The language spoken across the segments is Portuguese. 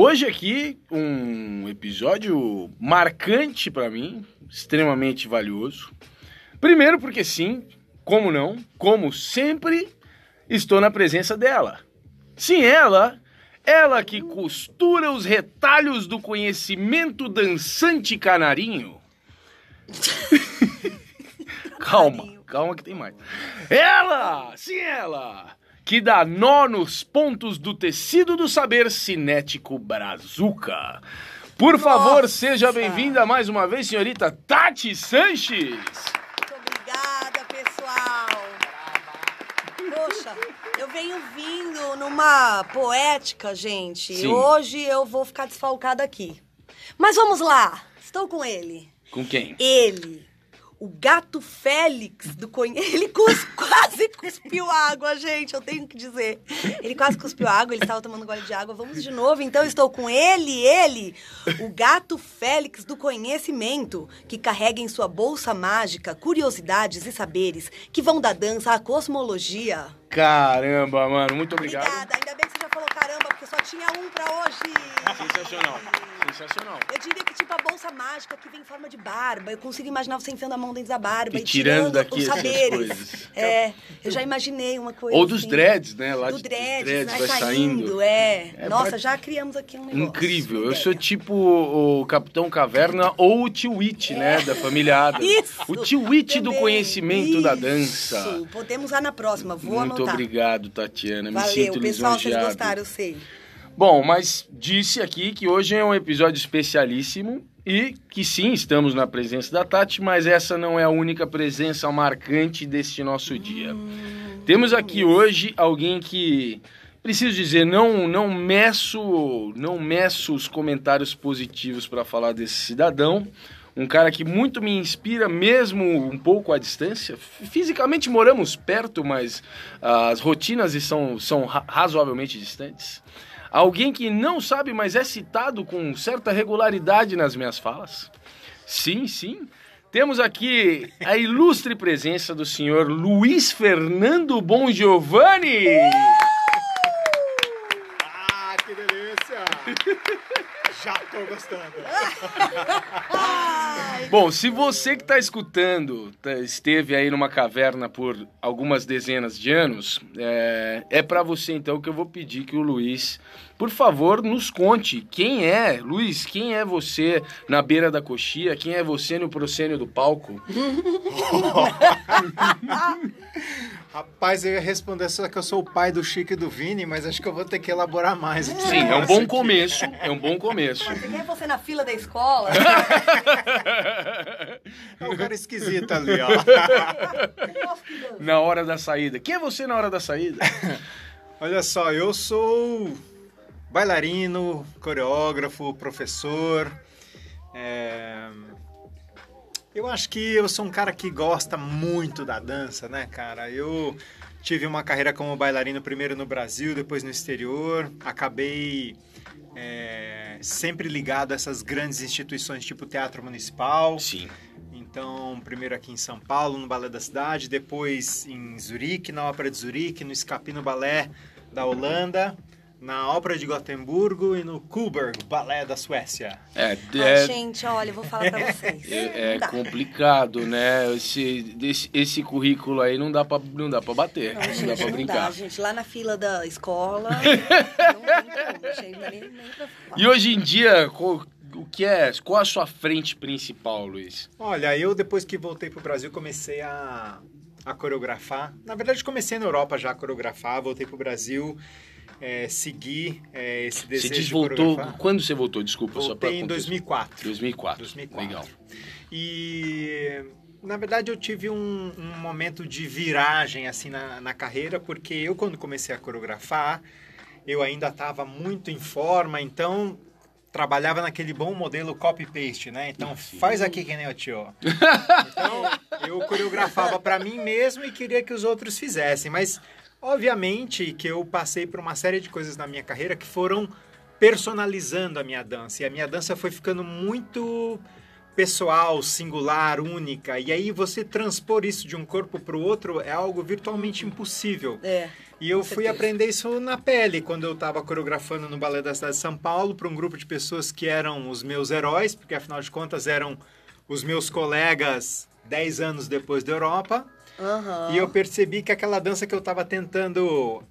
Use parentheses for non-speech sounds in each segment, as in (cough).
Hoje aqui um episódio marcante para mim, extremamente valioso. Primeiro porque sim, como não, como sempre, estou na presença dela. Sim, ela, ela que costura os retalhos do conhecimento dançante canarinho. (laughs) calma, calma que tem mais. Ela, sim ela, que dá nó nos pontos do tecido do saber cinético brazuca. Por Nossa. favor, seja bem-vinda mais uma vez, senhorita Tati Sanches. Muito obrigada, pessoal. Poxa, eu venho vindo numa poética, gente. Sim. Hoje eu vou ficar desfalcada aqui. Mas vamos lá. Estou com ele. Com quem? Ele o gato Félix do Conhe... (laughs) Ele cus... quase cuspiu água, gente, eu tenho que dizer. Ele quase cuspiu água, ele estava tomando um gole de água. Vamos de novo, então estou com ele, ele, o gato Félix do conhecimento, que carrega em sua bolsa mágica curiosidades e saberes que vão da dança à cosmologia. Caramba, mano, muito obrigado. Obrigada, ainda bem que você já falou caramba, porque só tinha um para hoje. Sensacional. Sensacional. Eu diria que tipo a bolsa mágica que vem em forma de barba. Eu consigo imaginar você enfiando a mão dentro da barba e, e tirando, tirando daqui os saberes. É, eu já imaginei uma coisa. Ou dos assim. dreads, né? Lá Do dreads, dreads vai, vai saindo. saindo. É. é. Nossa, pra... já criamos aqui um negócio. Incrível. Eu sou tipo o Capitão Caverna ou o Tio Witch, né, é. né? Da família Adams. Isso. O Tio Witch do conhecimento Isso. da dança. Isso. Podemos usar na próxima. Vou Muito anotar. obrigado, Tatiana. Valeu. Me sinto pessoal, lisonjeado. vocês gostaram, eu sei. Bom, mas disse aqui que hoje é um episódio especialíssimo e que sim, estamos na presença da Tati, mas essa não é a única presença marcante deste nosso dia. Hum, Temos aqui hoje alguém que preciso dizer, não não meço, não meço os comentários positivos para falar desse cidadão. Um cara que muito me inspira, mesmo um pouco à distância. Fisicamente moramos perto, mas as rotinas são, são razoavelmente distantes. Alguém que não sabe, mas é citado com certa regularidade nas minhas falas. Sim, sim. Temos aqui a ilustre presença do senhor Luiz Fernando Bon Giovanni. Ah, que delícia! Já tô gostando. (laughs) Bom, se você que está escutando tá, esteve aí numa caverna por algumas dezenas de anos, é, é para você então que eu vou pedir que o Luiz, por favor, nos conte quem é, Luiz, quem é você na beira da coxia, quem é você no proscênio do palco? (laughs) Rapaz, eu ia responder só que eu sou o pai do Chico e do Vini, mas acho que eu vou ter que elaborar mais. Sim, é um bom começo. É um bom começo. Mas quem é você na fila da escola? (laughs) (laughs) É um cara esquisito ali, ó. (laughs) Na hora da saída. Quem é você na hora da saída? (laughs) Olha só, eu sou bailarino, coreógrafo, professor. É... Eu acho que eu sou um cara que gosta muito da dança, né, cara? Eu tive uma carreira como bailarino primeiro no Brasil, depois no exterior. Acabei é, sempre ligado a essas grandes instituições tipo Teatro Municipal. Sim. Então, primeiro aqui em São Paulo, no Balé da Cidade, depois em Zurique, na Ópera de Zurique, no Escapino Balé da Holanda na Ópera de Gotemburgo e no Kuberg, Balé da Suécia. É, é... gente, olha, eu vou falar pra vocês. (laughs) É, é complicado, né? Esse, esse, esse, currículo aí não dá pra, não dá pra bater, não, não gente, dá pra brincar. Não dá, gente. Lá na fila da escola, (laughs) não tem gente, nem, nem pra falar. E hoje em dia, o que é, qual a sua frente principal, Luiz? Olha, eu depois que voltei pro Brasil comecei a, a coreografar. Na verdade, comecei na Europa já a coreografar, voltei pro Brasil é, seguir é, esse desejo você voltou, Quando você voltou? Desculpa, Voltei só para em 2004. 2004. 2004. Legal. E na verdade eu tive um, um momento de viragem assim na, na, carreira, porque eu quando comecei a coreografar, eu ainda estava muito em forma, então trabalhava naquele bom modelo copy-paste, né? Então, faz aqui que nem o tio. (laughs) Então, eu coreografava para mim mesmo e queria que os outros fizessem. Mas, obviamente, que eu passei por uma série de coisas na minha carreira que foram personalizando a minha dança. E a minha dança foi ficando muito pessoal, singular, única. E aí você transpor isso de um corpo para o outro é algo virtualmente impossível. É. E eu fui aprender isso na pele, quando eu estava coreografando no Balé da cidade de São Paulo para um grupo de pessoas que eram os meus heróis, porque afinal de contas eram os meus colegas 10 anos depois da Europa. Aham. E eu percebi que aquela dança que eu estava tentando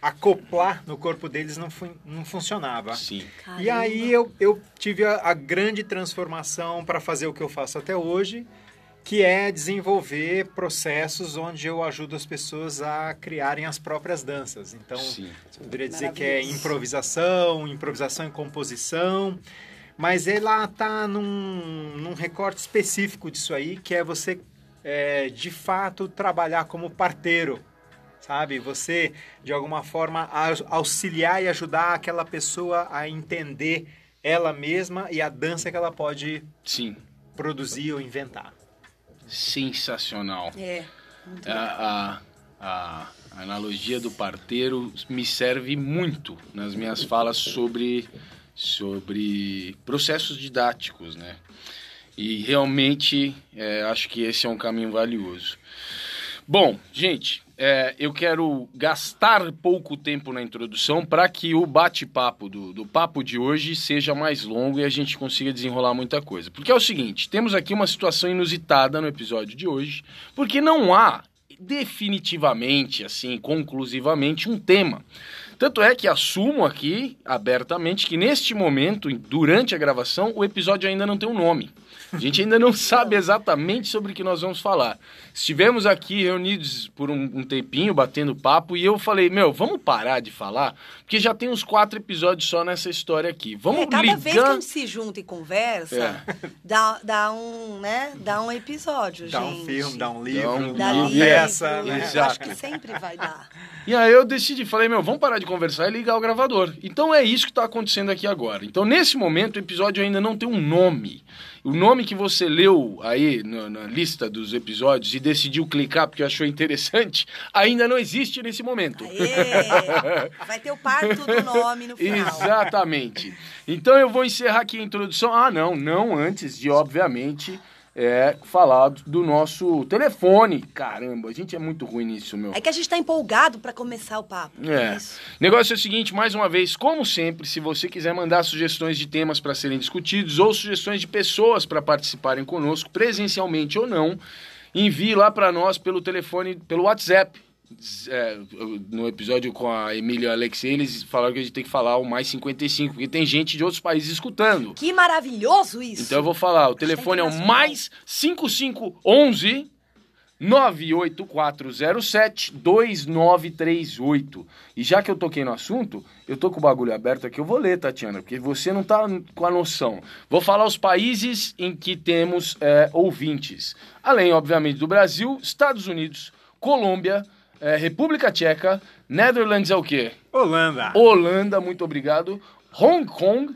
acoplar no corpo deles não, fun não funcionava. Sim. E aí eu, eu tive a, a grande transformação para fazer o que eu faço até hoje, que é desenvolver processos onde eu ajudo as pessoas a criarem as próprias danças. Então, Sim. você poderia dizer que é improvisação, improvisação em composição, mas ela está num, num recorte específico disso aí, que é você, é, de fato, trabalhar como parteiro, sabe? Você, de alguma forma, au- auxiliar e ajudar aquela pessoa a entender ela mesma e a dança que ela pode Sim. produzir ou inventar. Sensacional. É. A, a, a analogia do parteiro me serve muito nas minhas falas sobre, sobre processos didáticos, né? E realmente é, acho que esse é um caminho valioso. Bom, gente, é, eu quero gastar pouco tempo na introdução para que o bate-papo do, do papo de hoje seja mais longo e a gente consiga desenrolar muita coisa. Porque é o seguinte, temos aqui uma situação inusitada no episódio de hoje, porque não há definitivamente, assim, conclusivamente, um tema. Tanto é que assumo aqui abertamente que neste momento, durante a gravação, o episódio ainda não tem um nome. A gente ainda não sabe exatamente sobre o que nós vamos falar. Estivemos aqui reunidos por um, um tempinho, batendo papo, e eu falei, meu, vamos parar de falar, porque já tem uns quatro episódios só nessa história aqui. Vamos É, cada ligar... vez que a gente se junta e conversa, É. dá, dá um, né? Dá um episódio, Dá gente. um filme, dá um livro, Dá um Dá uma livro. peça, né? Eu acho que sempre vai dar. E aí eu decidi, falei, meu, vamos parar de conversar e ligar o gravador. Então é isso que está acontecendo aqui agora. Então, nesse momento, o episódio ainda não tem um nome. O nome que você leu aí na, na lista dos episódios e decidiu clicar porque achou interessante, ainda não existe nesse momento. Aê! Vai ter o parto do nome no final. Exatamente. Então eu vou encerrar aqui a introdução. Ah, não, não antes de, obviamente, é, falar do nosso telefone. Caramba, a gente é muito ruim nisso, meu. É que a gente tá empolgado pra começar o papo. É. Isso. Negócio é o seguinte, mais uma vez, como sempre, se você quiser mandar sugestões de temas para serem discutidos ou sugestões de pessoas para participarem conosco, presencialmente ou não, envie lá para nós pelo telefone, pelo WhatsApp. É, no episódio com a Emília Alexei, eles falaram que a gente tem que falar o mais 55, porque tem gente de outros países escutando. Que maravilhoso isso. Então eu vou falar, o telefone é o mais 5511 98407 2938. E já que eu toquei no assunto, eu tô com o bagulho aberto aqui, eu vou ler, Tatiana, porque você não tá com a noção. Vou falar os países em que temos é, ouvintes. Além, obviamente, do Brasil, Estados Unidos, Colômbia, é, República Tcheca, Netherlands é o quê? Holanda. Holanda, muito obrigado. Hong Kong,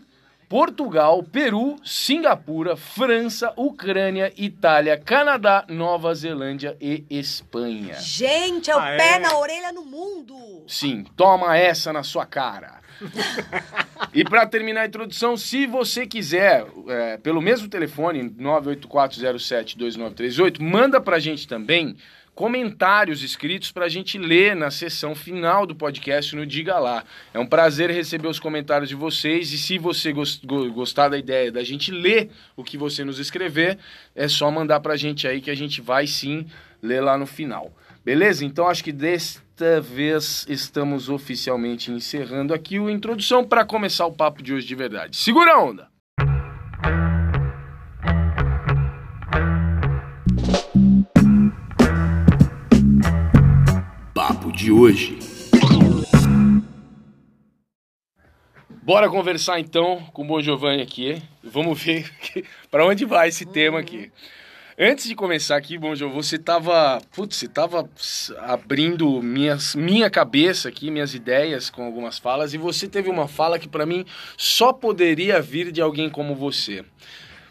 Portugal, Peru, Singapura, França, Ucrânia, Itália, Canadá, Nova Zelândia e Espanha. Gente, é o Ah, pé é? na orelha no mundo. Sim, toma essa na sua cara. e para terminar a introdução, se você quiser, é, pelo mesmo telefone, 984072938, manda pra gente também comentários escritos pra gente ler na sessão final do podcast no Diga Lá. É um prazer receber os comentários de vocês e se você gos- go- gostar da ideia da gente ler o que você nos escrever, é só mandar pra gente aí que a gente vai sim ler lá no final. Beleza? Então acho que desta vez estamos oficialmente encerrando aqui a introdução para começar o papo de hoje de verdade. Segura a onda! De hoje. Bora conversar então com o Bom Giovanni aqui. Vamos ver (laughs) para onde vai esse tema aqui. Antes de começar aqui, bom, João, você tava. Putz, você tava abrindo minhas, minha cabeça aqui, minhas ideias com algumas falas, e você teve uma fala que para mim só poderia vir de alguém como você.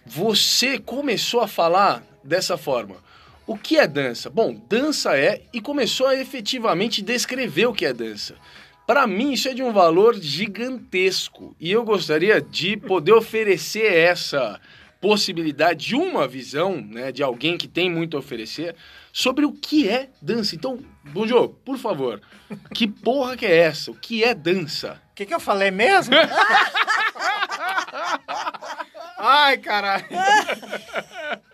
Você começou a falar dessa forma. O que é dança? Bom, dança é e começou a efetivamente descrever o que é dança. Para mim, isso é de um valor gigantesco e eu gostaria de poder oferecer essa possibilidade de uma visão né, de alguém que tem muito a oferecer sobre o que é dança. Então, Bonjo, por favor, que porra que é essa? O que é dança? O que, que eu falei mesmo? (laughs) Ai, caralho. (laughs)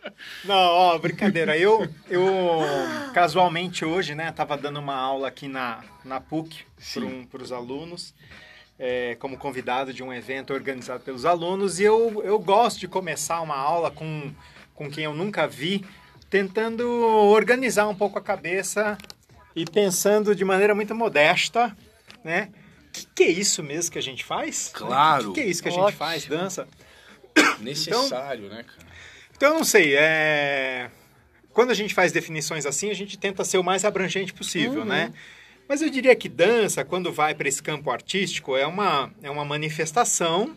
Não, ó, brincadeira. Eu, eu casualmente hoje, né, tava dando uma aula aqui na, na PUC para um, os alunos, é, como convidado de um evento organizado pelos alunos, e eu, eu gosto de começar uma aula com, com quem eu nunca vi, tentando organizar um pouco a cabeça e pensando de maneira muito modesta, né? O que, que, é isso mesmo que a gente faz? Claro. O que, que, é isso que a gente faz? Dança? Necessário, então, né, cara? Então, eu não sei, é... Quando a gente faz definições assim, a gente tenta ser o mais abrangente possível, uhum. né? Mas eu diria que dança, quando vai para esse campo artístico, é uma, é uma manifestação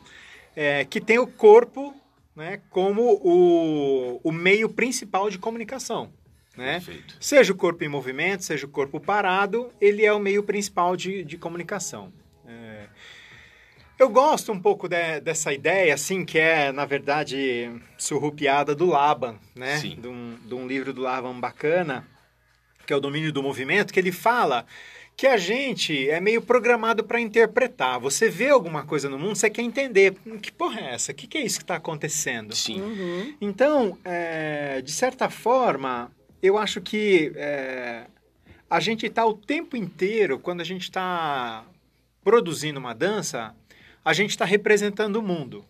é, que tem o corpo né, como o, o meio principal de comunicação. Né? Seja o corpo em movimento, seja o corpo parado, ele é o meio principal de, de comunicação. Eu gosto um pouco de, dessa ideia, assim, que é, na verdade, surrupiada do Laban, né? Sim. De um, de um livro do Laban bacana, que é o Domínio do Movimento, que ele fala que a gente é meio programado para interpretar. Você vê alguma coisa no mundo, você quer entender. Que porra é essa? O que, que é isso que está acontecendo? Sim. Uhum. Então, é, de certa forma, eu acho que é, a gente está o tempo inteiro, quando a gente está produzindo uma dança, a gente está representando o mundo.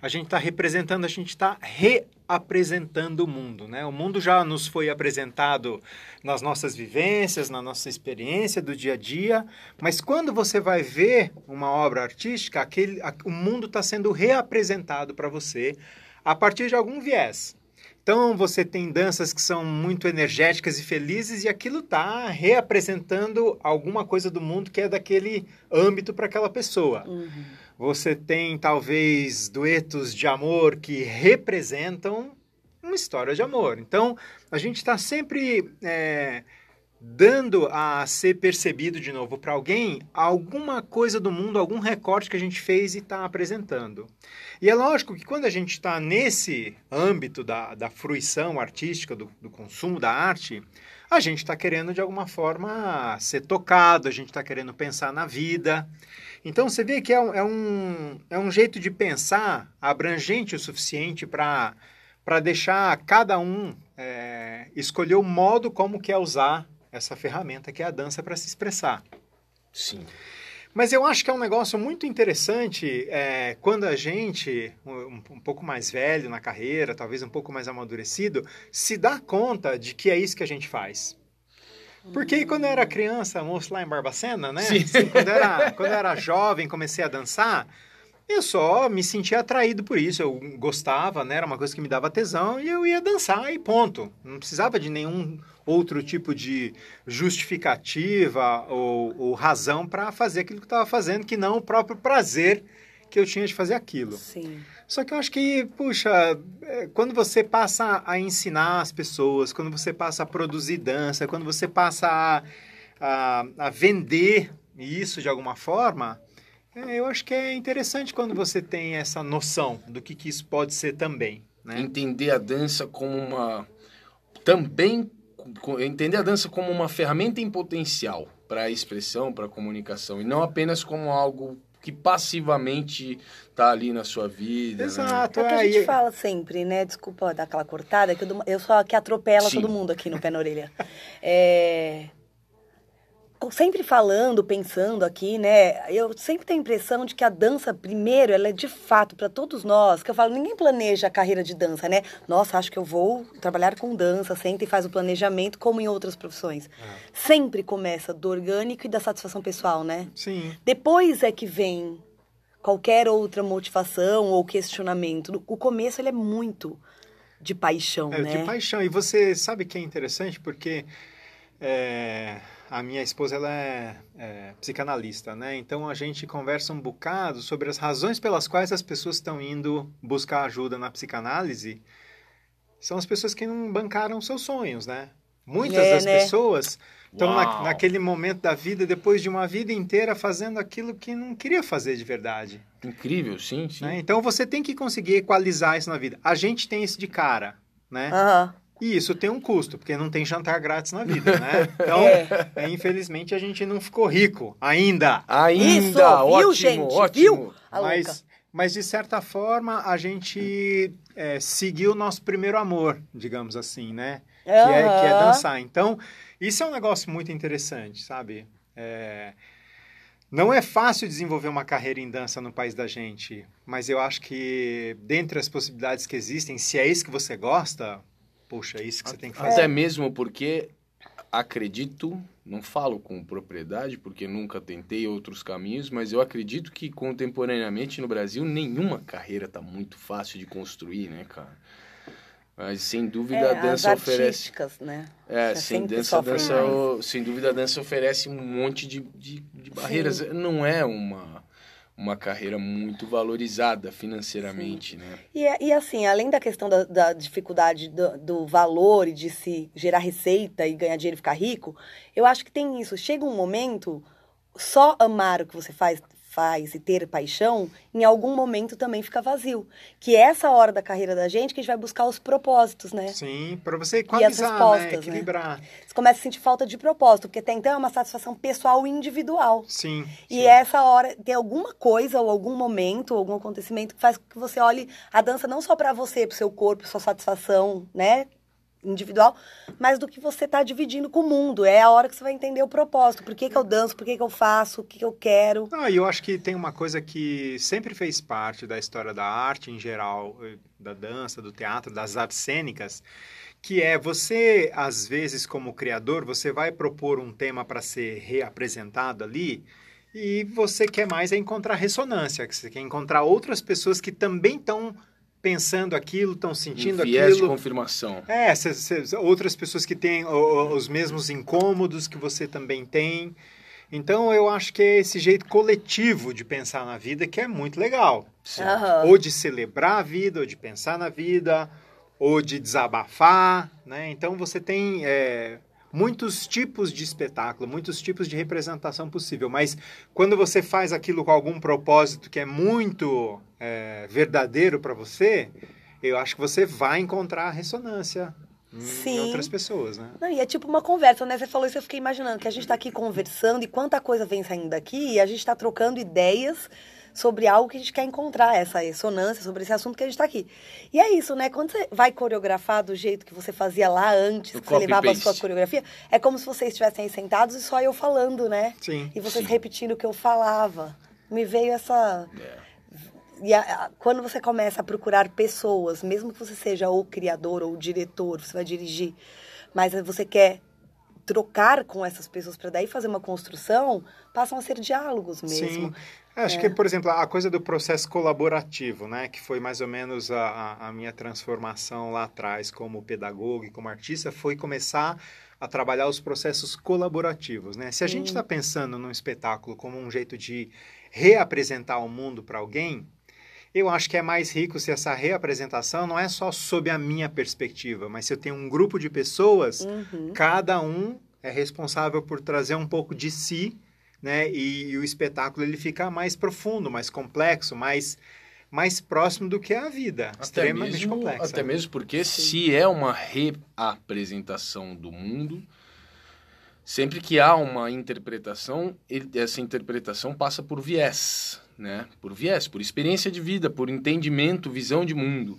A gente está representando, a gente está reapresentando o mundo, né? O mundo já nos foi apresentado nas nossas vivências, na nossa experiência do dia a dia, mas quando você vai ver uma obra artística, aquele, o mundo está sendo reapresentado para você a partir de algum viés. Então você tem danças que são muito energéticas e felizes e aquilo está reapresentando alguma coisa do mundo que é daquele âmbito para aquela pessoa. Uhum. Você tem talvez duetos de amor que representam uma história de amor. Então a gente está sempre é, dando a ser percebido de novo para alguém alguma coisa do mundo, algum recorte que a gente fez e está apresentando. E é lógico que quando a gente está nesse âmbito da, da fruição artística, do, do consumo da arte, a gente está querendo de alguma forma ser tocado, a gente está querendo pensar na vida. Então você vê que é um, é um, é um jeito de pensar abrangente o suficiente para deixar cada um é, escolher o modo como quer usar essa ferramenta que é a dança para se expressar. Sim. Mas eu acho que é um negócio muito interessante é, quando a gente, um, um, pouco mais velho na carreira, talvez um pouco mais amadurecido, se dá conta de que é isso que a gente faz. Porque quando eu era criança, moço lá em Barbacena, né? Assim, quando, eu era, (laughs) quando eu era jovem, comecei a dançar, eu só me sentia atraído por isso. Eu gostava, né? Era uma coisa que me dava tesão e eu ia dançar e ponto. Não precisava de nenhum outro tipo de justificativa ou, ou razão para fazer aquilo que estava fazendo, que não o próprio prazer que eu tinha de fazer aquilo. Sim. Só que eu acho que, puxa, é, quando você passa a ensinar as pessoas, quando você passa a produzir dança, quando você passa a, a, a vender isso de alguma forma, é, eu acho que é interessante quando você tem essa noção do que, que isso pode ser também. Né? Entender a dança como uma. Também entender a dança como uma ferramenta em potencial para a expressão, para a comunicação, e não apenas como algo que passivamente tá ali na sua vida. Né? Exato. Né? É o que a gente fala sempre, né? Desculpa dar aquela cortada, que eu, eu sou a que atropela Sim. todo mundo aqui no pé na orelha. (laughs) É, sempre falando, pensando aqui, né? Eu sempre tenho a impressão de que a dança, primeiro, ela é de fato para todos nós. Que eu falo, ninguém planeja a carreira de dança, né? Nossa, acho que eu vou trabalhar com dança, senta e faz o planejamento, como em outras profissões. É. Sempre começa do orgânico e da satisfação pessoal, né? Sim. Depois é que vem qualquer outra motivação ou questionamento. O começo ele é muito de paixão, É, né? de paixão. E você sabe que é interessante porque é, a minha esposa ela é, é psicanalista, né? Então a gente conversa um bocado sobre as razões pelas quais as pessoas estão indo buscar ajuda na psicanálise. São as pessoas que não bancaram seus sonhos, né? Muitas É, das né? pessoas estão na, naquele momento da vida, depois de uma vida inteira, fazendo aquilo que não queria fazer de verdade. Incrível, sim, sim. né? Então você tem que conseguir equalizar isso na vida. A gente tem isso de cara, né? Aham. E isso tem um custo, porque não tem jantar grátis na vida, né? (laughs) Então, é, infelizmente, a gente não ficou rico ainda. Ainda, Isso, ótimo, viu, gente? ótimo. Viu? Mas, mas, de certa forma, a gente é, seguiu o nosso primeiro amor, digamos assim, né? Que é, que é dançar. Então, isso é um negócio muito interessante, sabe? É, Não é fácil desenvolver uma carreira em dança no país da gente, mas eu acho que, dentre as possibilidades que existem, se é isso que você gosta, puxa, é isso que você tem que fazer. Até mesmo porque acredito, não falo com propriedade, porque nunca tentei outros caminhos, mas eu acredito que contemporaneamente no Brasil nenhuma carreira tá muito fácil de construir, né, cara? Mas sem dúvida É, a dança as oferece. né? É, sem dança, dança mais. sem dúvida a dança oferece um monte de, de, de barreiras. Não é uma, uma carreira muito valorizada financeiramente, né? E, e assim, além da questão da, da dificuldade do, do valor e de se gerar receita e ganhar dinheiro e ficar rico, eu acho que tem isso. Chega um momento, só amar o que você faz, faz e ter paixão, em algum momento também fica vazio. Que é essa hora da carreira da gente que a gente vai buscar os propósitos, né? Sim, para você equalizar, respostas, né? né? Equilibrar. Você começa a sentir falta de propósito, porque até então é uma satisfação pessoal e individual. Sim. E sim. essa hora, tem alguma coisa ou algum momento, ou algum acontecimento que faz com que você olhe a dança não só pra você, pro seu corpo, sua satisfação, né? Individual, mas do que você tá dividindo com o mundo. É a hora que você vai entender o propósito. Por que, que eu danço, por que, que eu faço, o que, que eu quero. Ah, eu acho que tem uma coisa que sempre fez parte da história da arte em geral, eh, da dança, do teatro, das artes cênicas, que é você, às vezes, como criador, você vai propor um tema para ser reapresentado ali e você quer mais é encontrar ressonância, que você quer encontrar outras pessoas que também estão pensando aquilo, estão sentindo um viés de aquilo. confirmação. É, cê- cê- outras pessoas que têm o- o- os mesmos incômodos que você também tem. Então, eu acho que é esse jeito coletivo de pensar na vida que é muito legal. Aham. Ou de celebrar a vida, ou de pensar na vida, ou de desabafar, né? Então, você tem é, muitos tipos de espetáculo, muitos tipos de representação possível. Mas quando você faz aquilo com algum propósito que é muito é, verdadeiro para você, eu acho que você vai encontrar ressonância em Sim. outras pessoas, né? Não, e é tipo uma conversa, né? Você falou isso, eu fiquei imaginando que a gente tá aqui conversando e quanta coisa vem saindo daqui e a gente tá trocando ideias sobre algo que a gente quer encontrar, essa ressonância sobre esse assunto que a gente tá aqui. E é isso, né? Quando você vai coreografar do jeito que você fazia lá antes, Do que você levava a copy-paste. sua coreografia, é como se vocês estivessem aí sentados e só eu falando, né? Sim. E vocês Sim. repetindo o que eu falava. Me veio essa. É. E a- a- quando você começa a procurar pessoas, mesmo que você seja o criador ou o diretor, você vai dirigir, mas você quer trocar com essas pessoas para daí fazer uma construção, passam a ser diálogos mesmo. Sim. Acho que, por exemplo, a coisa do processo colaborativo, né? Que foi mais ou menos a, a- a minha transformação lá atrás como pedagogo e como artista, foi começar a trabalhar os processos colaborativos, né? Se a gente está pensando num espetáculo como um jeito de reapresentar o mundo para alguém, eu acho que é mais rico se essa reapresentação não é só sob a minha perspectiva, mas se eu tenho um grupo de pessoas Uhum. cada um é responsável por trazer um pouco de si, né? E, e o espetáculo ele fica mais profundo, mais complexo, mais mais próximo do que a vida, Até extremamente mesmo, complexa. até mesmo porque se é uma reapresentação do mundo, sempre que há uma interpretação, ele- essa interpretação passa por viés, né? Por viés, por experiência de vida, por entendimento, visão de mundo.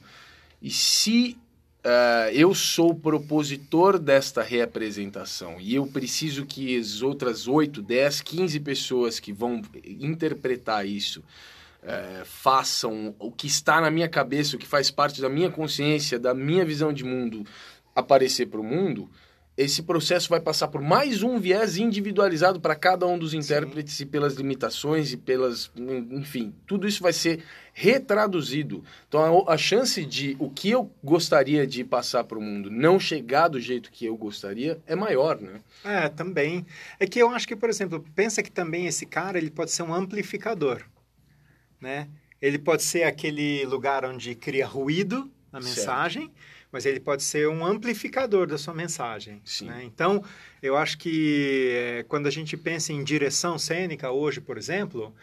E se ah, eu sou o propositor desta reapresentação e eu preciso que as outras 8, 10, 15 pessoas que vão interpretar isso eh, façam o que está na minha cabeça, o que faz parte da minha consciência, da minha visão de mundo, aparecer para o mundo, esse processo vai passar por mais um viés individualizado para cada um dos intérpretes Sim. e pelas limitações e pelas. Enfim, tudo isso vai ser retraduzido. Então, a, a chance de o que eu gostaria de passar para o mundo não chegar do jeito que eu gostaria é maior, né? É, também. É que eu acho que, por exemplo, pensa que também esse cara ele pode ser um amplificador, né? Ele pode ser aquele lugar onde cria ruído na mensagem. Certo mas ele pode ser um amplificador da sua mensagem. Né? Então, eu acho que é, quando a gente pensa em direção cênica hoje, por exemplo,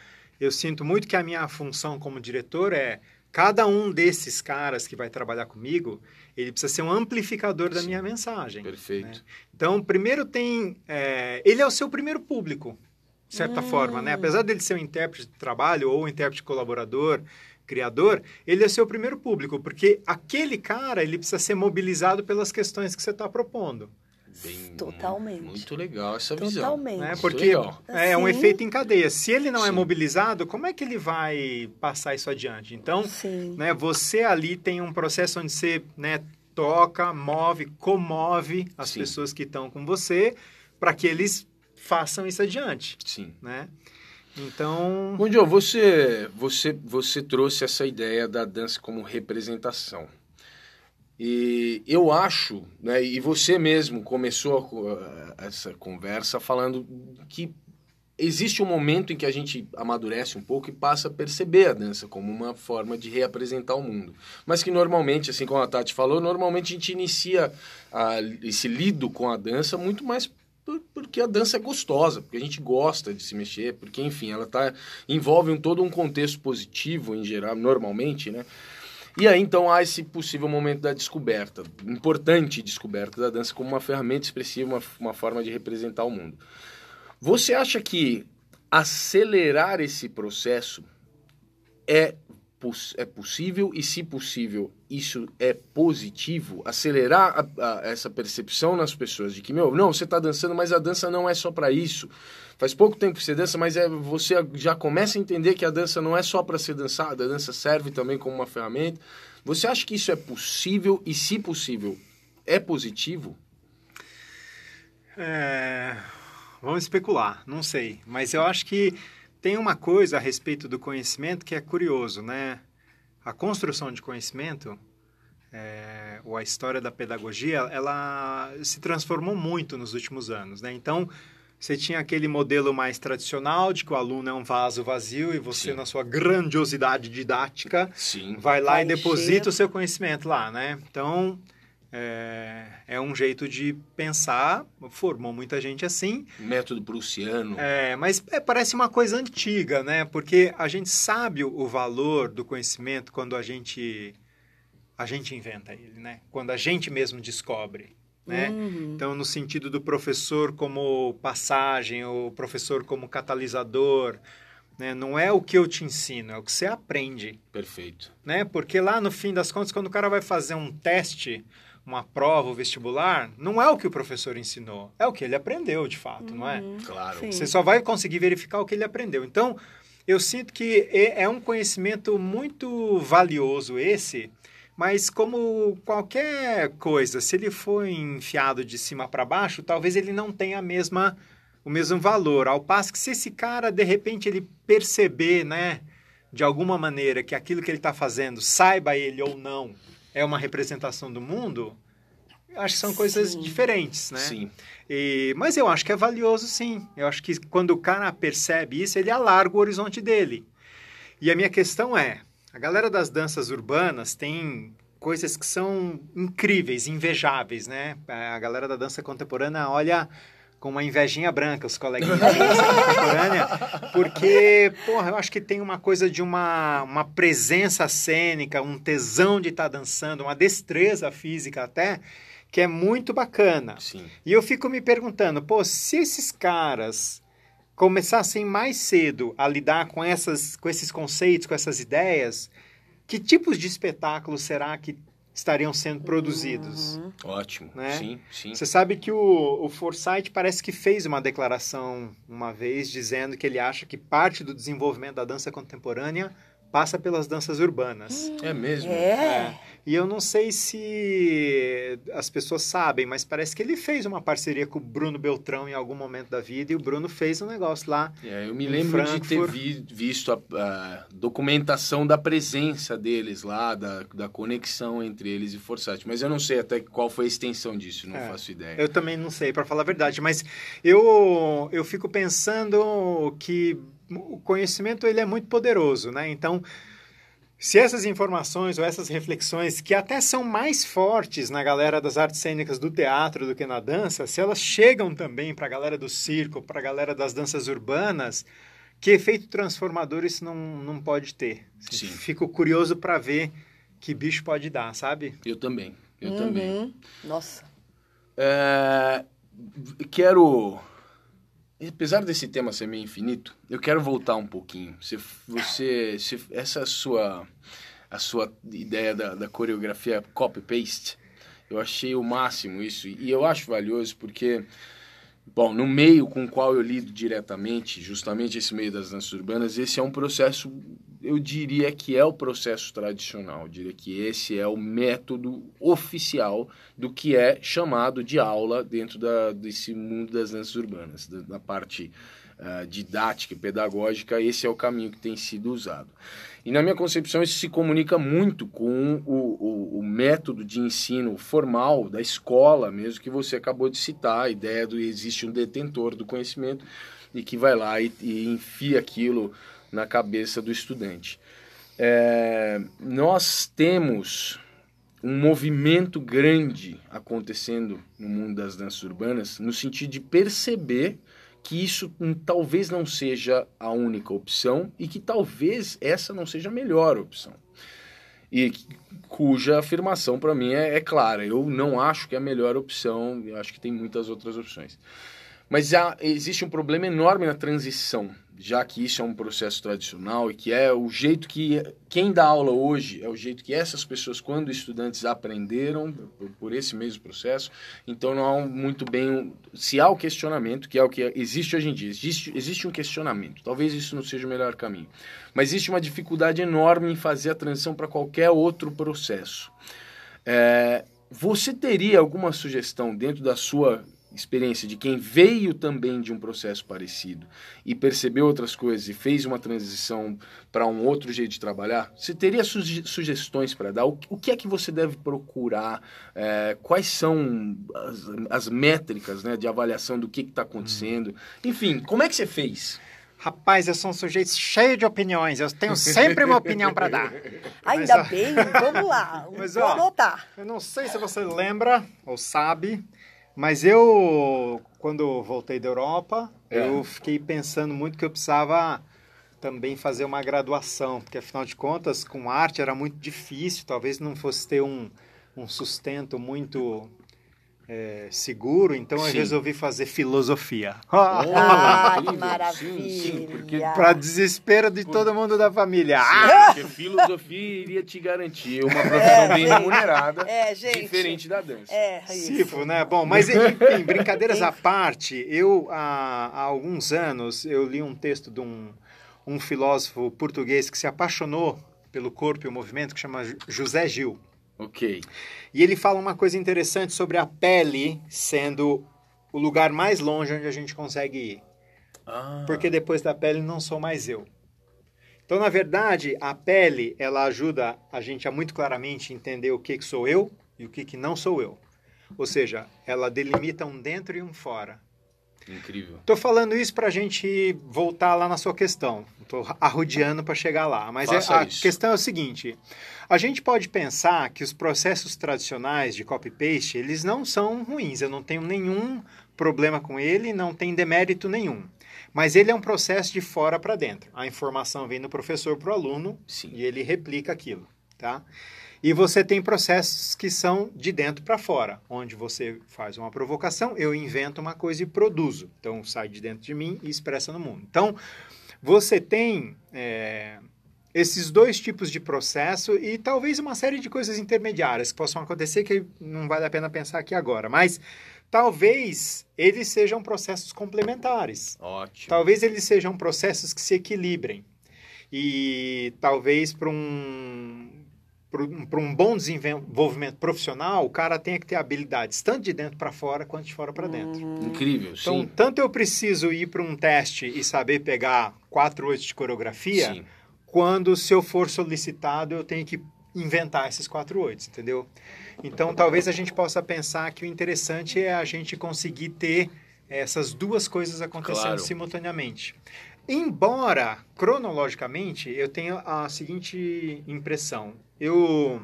eu sinto muito que a minha função como diretor é cada um desses caras que vai trabalhar comigo, ele precisa ser um amplificador da Sim. minha mensagem. Perfeito. Né? Então, primeiro tem, é, ele é o seu primeiro público, de certa hum. forma, né? Apesar dele ser um intérprete de trabalho ou um intérprete colaborador, criador, ele é seu primeiro público, porque aquele cara ele precisa ser mobilizado pelas questões que você está propondo. Bem, Totalmente. Muito legal essa visão. Totalmente. Né? Porque é, é um efeito em cadeia. Se ele não é Sim. é mobilizado, como é que ele vai passar isso adiante? Então, né, você ali tem um processo onde você né, toca, move, comove as Sim. pessoas que estão com você para que eles façam isso adiante. Sim. Né? Então. Joe, você, você, você trouxe essa ideia da dança como representação. E eu acho, né, e você mesmo começou essa conversa falando que existe um momento em que a gente amadurece um pouco e passa a perceber a dança como uma forma de reapresentar o mundo. Mas que normalmente, assim como a Tati falou, normalmente a gente inicia a, esse lido com a dança muito mais porque a dança é gostosa, porque a gente gosta de se mexer, porque, enfim, ela tá, envolve um, todo um contexto positivo em geral, normalmente, né? E aí, então, há esse possível momento da descoberta, importante descoberta da dança como uma ferramenta expressiva, uma, uma forma de representar o mundo. Você acha que acelerar esse processo é é possível e, se possível, isso é positivo? Acelerar a, a, essa percepção nas pessoas de que, meu, não, você está dançando, mas a dança não é só para isso. Faz pouco tempo que você dança, mas é, você já começa a entender que a dança não é só para ser dançada, a dança serve também como uma ferramenta. Você acha que isso é possível e, se possível, é positivo? É... Vamos especular, não sei. Mas eu acho que tem uma coisa a respeito do conhecimento que é curioso, né? A construção de conhecimento, é, ou a história da pedagogia, ela se transformou muito nos últimos anos, né? Então, você tinha aquele modelo mais tradicional de que o aluno é um vaso vazio e você, Sim. na sua grandiosidade didática, Sim. vai lá vai e deposita o seu conhecimento lá, né? Então, é, é, um jeito de pensar, formou muita gente assim. Método prussiano. É, mas é, parece uma coisa antiga, né? Porque a gente sabe o, valor do conhecimento quando a gente a gente inventa ele, né? Quando a gente mesmo descobre, né? Uhum. Então, no sentido do professor como passagem, o professor como catalisador, né? Não é o que eu te ensino, é o que você aprende. Perfeito. Né? Porque lá no fim das contas, quando o cara vai fazer um teste uma prova, o vestibular, não é o que o professor ensinou, é o que ele aprendeu de fato, uhum, não é? Uhum. Claro. Sim. Você só vai conseguir verificar o que ele aprendeu. Então, eu sinto que é, é um conhecimento muito valioso esse, mas como qualquer coisa, se ele for enfiado de cima para baixo, talvez ele não tenha a mesma o mesmo valor. Ao passo que se esse cara de repente ele perceber, né, de alguma maneira que aquilo que ele está fazendo, saiba ele ou não, é uma representação do mundo, acho que são coisas sim. diferentes, né? Sim. E, mas eu acho que é valioso, sim. Eu acho que quando o cara percebe isso, ele alarga o horizonte dele. E a minha questão é, a galera das danças urbanas tem coisas que são incríveis, invejáveis, né? A galera da dança contemporânea olha com uma invejinha branca, os coleguinhas da dança contemporânea, (laughs) porque, porra, eu acho que tem uma coisa de uma, uma presença cênica, um tesão de estar tá dançando, uma destreza física até, que é muito bacana. Sim. E eu fico me perguntando, pô, se esses caras começassem mais cedo a lidar com, essas, com esses conceitos, com essas ideias, que tipos de espetáculos será que estariam sendo produzidos. Uhum. Ótimo, né? sim, sim. Você sabe que o, o Forsyth parece que fez uma declaração uma vez dizendo que ele acha que parte do desenvolvimento da dança contemporânea passa pelas danças urbanas. É mesmo? É. é. E eu não sei se as pessoas sabem, mas parece que ele fez uma parceria com o Bruno Beltrão em algum momento da vida e o Bruno fez um negócio lá. É, eu me lembro de ter vi, visto a, a, documentação da presença deles lá, da, da conexão entre eles e Forsyth, mas eu não sei até qual foi a extensão disso, não é, faço ideia. Eu também não sei, para falar a verdade, mas eu, eu fico pensando que o conhecimento ele é muito poderoso, né? Então se essas informações ou essas reflexões, que até são mais fortes na galera das artes cênicas do teatro do que na dança, se elas chegam também para a galera do circo, para a galera das danças urbanas, que efeito transformador isso não, não pode ter? Sim. Fico curioso para ver que bicho pode dar, sabe? Eu também, eu Uhum. também. Nossa. É, quero apesar desse tema ser meio infinito, eu quero voltar um pouquinho. Você, você, se, essa sua, a sua ideia da, da coreografia copy-paste, eu achei o máximo isso. E eu acho valioso porque, bom, no meio com o qual eu lido diretamente, justamente esse meio das danças urbanas, esse é um processo, eu diria que é o processo tradicional. Eu diria que esse é o método oficial do que é chamado de aula dentro da, desse mundo das danças urbanas, da, da parte uh, didática e pedagógica, esse é o caminho que tem sido usado. E na minha concepção, isso se comunica muito com o, o, o, método de ensino formal da escola mesmo, que você acabou de citar, a ideia do existe um detentor do conhecimento e que vai lá e, e enfia aquilo na cabeça do estudante. É, nós temos um movimento grande acontecendo no mundo das danças urbanas, no sentido de perceber que isso talvez não seja a única opção e que talvez essa não seja a melhor opção. E cuja afirmação para mim é, é, clara. Eu não acho que é a melhor opção, eu acho que tem muitas outras opções. Mas já existe um problema enorme na transição já que isso é um processo tradicional e que é o jeito que quem dá aula hoje é o jeito que essas pessoas, quando estudantes, aprenderam por esse mesmo processo. Então não há muito bem. Se há o questionamento, que é o que existe hoje em dia, existe, existe um questionamento. Talvez isso não seja o melhor caminho. Mas existe uma dificuldade enorme em fazer a transição para qualquer outro processo. É, você teria alguma sugestão dentro da sua experiência de quem veio também de um processo parecido e percebeu outras coisas e fez uma transição para um outro jeito de trabalhar, você teria suge sugestões para dar? O, o, que é que você deve procurar? É, quais são as, as, métricas né, de avaliação do que está acontecendo? Enfim, como é que você fez? Rapaz, eu sou um sujeito cheio de opiniões. Eu tenho sempre uma opinião para dar. (laughs) Ainda Mas, bem, vamos lá. (laughs) Mas, Vou ó, anotar. Eu não sei se você lembra ou sabe, mas eu, quando voltei da Europa, é. eu fiquei pensando muito que eu precisava também fazer uma graduação, porque afinal de contas, com arte era muito difícil, talvez não fosse ter um, um sustento muito é, seguro, então Sim. eu resolvi fazer filosofia. (laughs) Ah, (laughs) que maravilha! Para desespero de todo mundo da família. Sim, ah! Porque filosofia iria te garantir uma profissão (laughs) É, bem gente. remunerada, É, gente. diferente da dança. É, isso. Sifo, né? Bom, mas enfim, brincadeiras à parte, eu há, há alguns anos eu li um texto de um, um filósofo português que se apaixonou pelo corpo e o movimento, que chama José Gil. Ok. E ele fala uma coisa interessante sobre a pele sendo o lugar mais longe onde a gente consegue ir. Ah, Porque depois da pele não sou mais eu. Então, na verdade, a pele, ela ajuda a gente a muito claramente entender o que, que sou eu e o que, que não sou eu. Ou seja, ela delimita um dentro e um fora. incrível. Estou falando isso para a gente voltar lá na sua questão. Estou arrodeando para chegar lá. Mas é- a isso. questão é o seguinte: a gente pode pensar que os processos tradicionais de copy-paste eles não são ruins. Eu não tenho nenhum problema com ele, não tem demérito nenhum. Mas ele é um processo de fora para dentro. A informação vem do professor para o aluno Sim. e ele replica aquilo, tá? E você tem processos que são de dentro para fora, onde você faz uma provocação, eu invento uma coisa e produzo. Então sai de dentro de mim e expressa no mundo. Então você tem é, esses dois tipos de processo e talvez uma série de coisas intermediárias que possam acontecer que não vale a pena pensar aqui agora, mas talvez eles sejam processos complementares. Ótimo. Talvez eles sejam processos que se equilibrem. E talvez para um para um bom desenvolvimento profissional, o cara tem que ter habilidades tanto de dentro para fora quanto de fora para dentro. Incrível, Então, sim. tanto eu preciso ir para um teste e saber pegar quatro oito de coreografia, Sim. Quando se eu for solicitado, eu tenho que inventar esses quatro oito, entendeu? Então, talvez a gente possa pensar que o interessante é a gente conseguir ter essas duas coisas acontecendo Claro. simultaneamente. Embora, cronologicamente, eu tenha a seguinte impressão. Eu,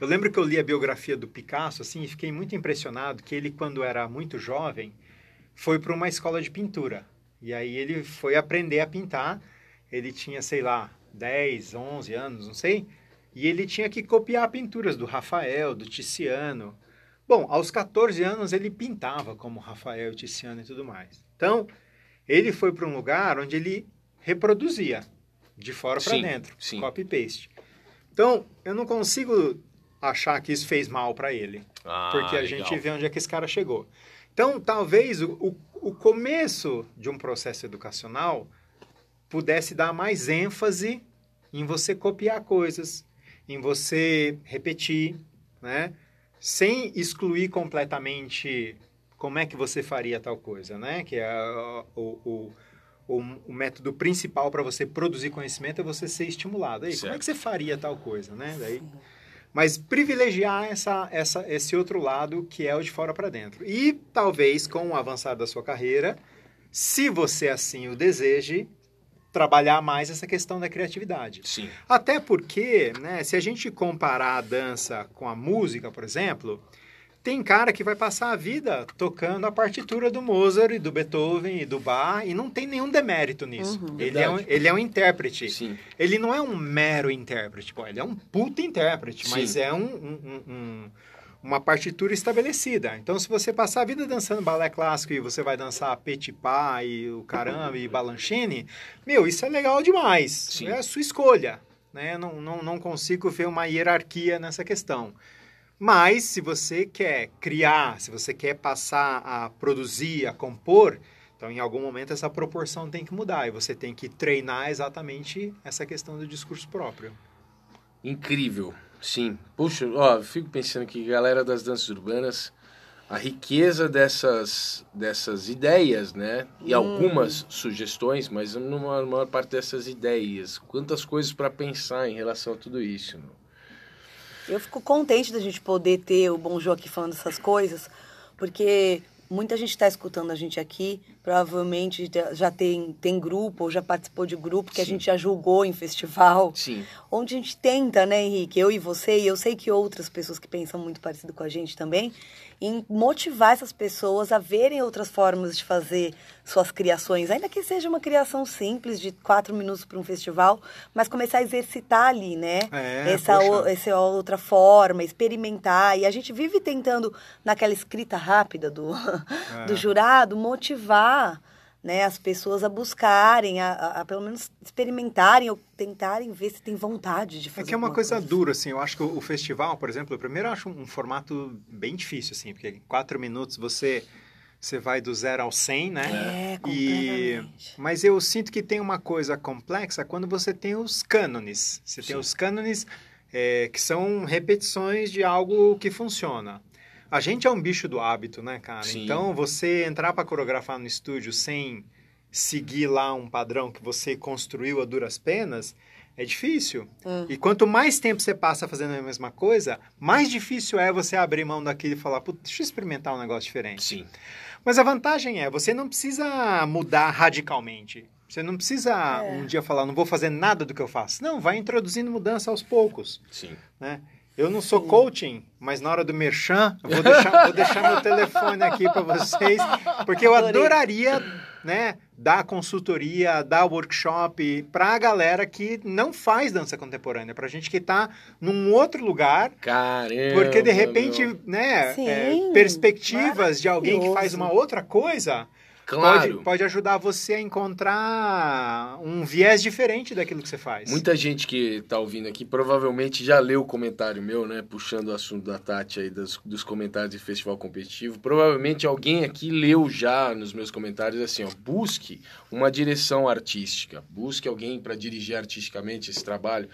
eu lembro que eu li a biografia do Picasso, assim, e fiquei muito impressionado que ele, quando era muito jovem, foi para uma escola de pintura. E aí ele foi aprender a pintar. Ele tinha, sei lá, 10, 11 anos, não sei. E ele tinha que copiar pinturas do Rafael, do Tiziano. Bom, aos 14 anos ele pintava como Rafael, Tiziano e tudo mais. Então, ele foi para um lugar onde ele reproduzia de fora para dentro, sim. copy paste. Então, eu não consigo achar que isso fez mal para ele, Ah, porque a legal. gente vê onde é que esse cara chegou. Então, talvez o, o, o começo de um processo educacional pudesse dar mais ênfase em você copiar coisas, em você repetir, né? Sem excluir completamente como é que você faria tal coisa, né? Que é o, o, o, método principal para você produzir conhecimento é você ser estimulado. Aí, como é que você faria tal coisa, né? Daí, mas privilegiar essa, essa, esse outro lado que é o de fora para dentro. E talvez com o avançar da sua carreira, se você assim o deseje, trabalhar mais essa questão da criatividade. Sim. Até porque, né, se a gente comparar a dança com a música, por exemplo, tem cara que vai passar a vida tocando a partitura do Mozart, e do Beethoven e do Bach e não tem nenhum demérito nisso. ele, é um, ele é um intérprete. Sim. Ele não é um mero intérprete, pô, ele é um puta intérprete, Sim. mas é um, um- um- um- uma partitura estabelecida. Então, se você passar a vida dançando balé clássico e você vai dançar Petit Pas e o caramba e Balanchine, meu, isso é legal demais. Sim. É a sua escolha. Né? Não, não, não consigo ver uma hierarquia nessa questão. Mas, se você quer criar, se você quer passar a produzir, a compor, então em algum momento essa proporção tem que mudar e você tem que treinar exatamente essa questão do discurso próprio. Incrível, sim. Puxa, ó, fico pensando que galera das danças urbanas, a riqueza dessas, dessas ideias, né? E algumas sugestões, mas numa maior parte dessas ideias. Quantas coisas para pensar em relação a tudo isso. meu. Eu fico contente da gente poder ter o Bom Jô aqui falando essas coisas, porque muita gente está escutando a gente aqui, provavelmente já tem, tem grupo ou já participou de grupo que a Sim. gente já julgou em festival. Sim, Onde a gente tenta, né, Henrique, eu e você, e eu sei que outras pessoas que pensam muito parecido com a gente também, em motivar essas pessoas a verem outras formas de fazer suas criações, ainda que seja uma criação simples de quatro minutos para um festival, mas começar a exercitar ali, né? É, essa, o- essa outra forma, experimentar. E a gente vive tentando, naquela escrita rápida do, (laughs) É. do jurado, motivar né, as pessoas a buscarem, a, a- a pelo menos experimentarem ou tentarem ver se tem vontade de É fazer que é uma alguma coisa dura, assim. Eu acho que o, o festival, por exemplo, eu primeiro acho um, formato bem difícil, assim, porque em quatro minutos você, você vai do zero ao 100, né? É, E, mas eu sinto que tem uma coisa complexa quando você tem os cânones. Você tem Sim. os cânones é, que são repetições de algo que funciona. A gente é um bicho do hábito, né, cara? Sim. Então, você entrar para coreografar no estúdio sem seguir lá um padrão que você construiu a duras penas é difícil. Hum. E quanto mais tempo você passa fazendo a mesma coisa, mais difícil é você abrir mão daquilo e falar, "Putz, deixa eu experimentar um negócio diferente. sim. Mas a vantagem é, você não precisa mudar radicalmente. Você não precisa É. um dia falar, não vou fazer nada do que eu faço. Não, vai introduzindo mudança aos poucos, Sim. né? Eu não sou coaching, mas na hora do merchan, eu vou deixar, vou deixar meu telefone aqui para vocês, porque eu Adorei. adoraria, né, dar consultoria, dar workshop para a galera que não faz dança contemporânea, para gente que está num outro lugar Caramba. porque de repente, meu. né, Sim, é, perspectivas de alguém que faz uma outra coisa Claro. pode, pode ajudar você a encontrar um viés diferente daquilo que você faz. Muita gente que tá ouvindo aqui provavelmente já leu o comentário meu, né? Puxando o assunto da Tati aí, dos, dos comentários de festival competitivo. Provavelmente alguém aqui leu já nos meus comentários assim, ó. Busque uma direção artística. Busque alguém para dirigir artisticamente esse trabalho.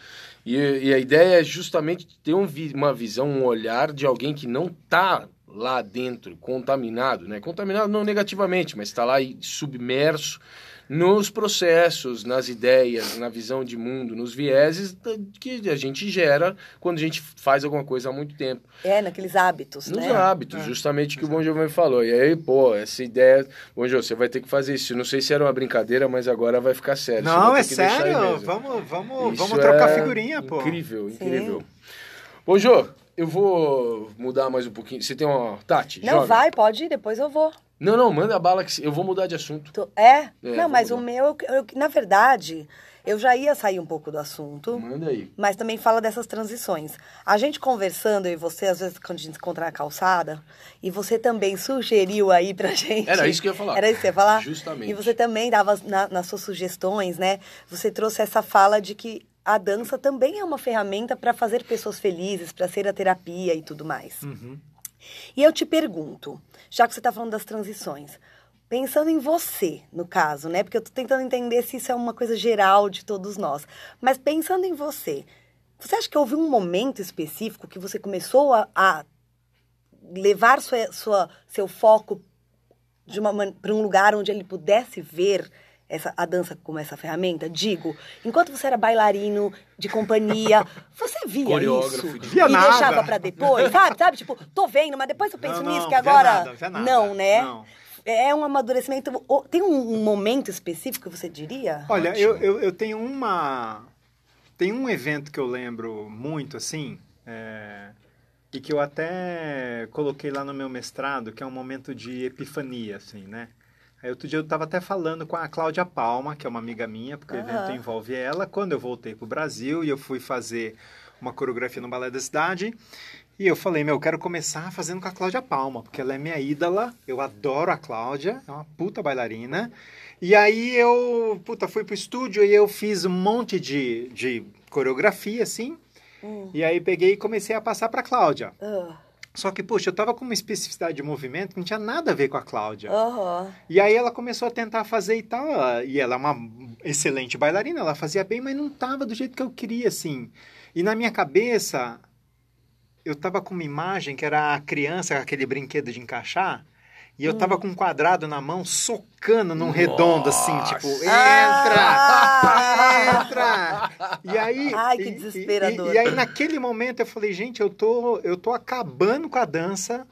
E, e, a ideia é justamente ter um, uma visão, um olhar de alguém que não tá lá dentro, contaminado, né? Contaminado não negativamente, mas está lá submerso nos processos, nas ideias, na visão de mundo, nos vieses que a gente gera quando a gente faz alguma coisa há muito tempo. É, naqueles hábitos, Nos né? hábitos, É. justamente que o Bom Giovanni falou. E aí, pô, essa ideia... Bom Giovanni, você vai ter que fazer isso. Não sei se era uma brincadeira, mas agora vai ficar sério. Não, é sério. Vamos, vamos, Isso vamos trocar é figurinha, pô. Incrível, Sim. incrível. Bom, Jô, eu vou mudar mais um pouquinho. Você tem uma... Tati, Não, joga. vai, pode ir, depois eu vou. Não, não, manda a bala que eu vou mudar de assunto. Tô- É? É, não, mas lá. o meu, eu- eu- na verdade, eu já ia sair um pouco do assunto. Manda aí. Mas também fala dessas transições. A gente conversando, eu e você, às vezes, quando a gente se encontra na calçada, e você também sugeriu aí pra gente. Era isso que eu ia falar. Era isso que você ia falar? Justamente. E você também dava na- nas suas sugestões, né? Você trouxe essa fala de que a dança também é uma ferramenta para fazer pessoas felizes, para ser a terapia e tudo mais. Uhum. E eu te pergunto, já que você está falando das transições, pensando em você, no caso, né? Porque eu tô tentando entender se isso é uma coisa geral de todos nós. Mas pensando em você, você acha que houve um momento específico que você começou a, a levar sua, sua, seu foco para um lugar onde ele pudesse ver essa, a dança como essa ferramenta? Digo, enquanto você era bailarino de companhia, (laughs) você via Coreógrafo isso de- Via e nada. deixava para depois, sabe? Sabe? Tipo, tô vendo, mas depois eu penso Não, nisso não, que agora nada, vê nada. não, né? Não. É um amadurecimento. Tem um, momento específico que você diria? Olha, eu, eu, eu tenho uma. Tem um evento que eu lembro muito, assim, é, e que eu até coloquei lá no meu mestrado, que é um momento de epifania, assim, né? Aí outro dia eu estava até falando com a Cláudia Palma, que é uma amiga minha, porque o evento envolve ela. Quando eu voltei para o Brasil e eu fui fazer uma coreografia no Balé da Cidade, e eu falei, meu, eu quero começar fazendo com a Cláudia Palma, porque ela é minha ídola, eu adoro a Cláudia, é uma puta bailarina. E aí eu, puta, fui pro estúdio e eu fiz um monte de, de coreografia, assim. Hum. E aí peguei e comecei a passar pra Cláudia. Ah, Só que, poxa, eu tava com uma especificidade de movimento que não tinha nada a ver com a Cláudia. aham. E aí ela começou a tentar fazer e tal, e ela é uma excelente bailarina, ela fazia bem, mas não tava do jeito que eu queria, assim. E na minha cabeça, eu tava com uma imagem que era a criança, com aquele brinquedo de encaixar, e eu tava com um quadrado na mão, socando num redondo, assim, tipo, entra! Entra! E (laughs) aí... Ai, que e- e- desesperador. E, e aí, naquele momento, eu falei, gente, eu tô, eu tô acabando com a dança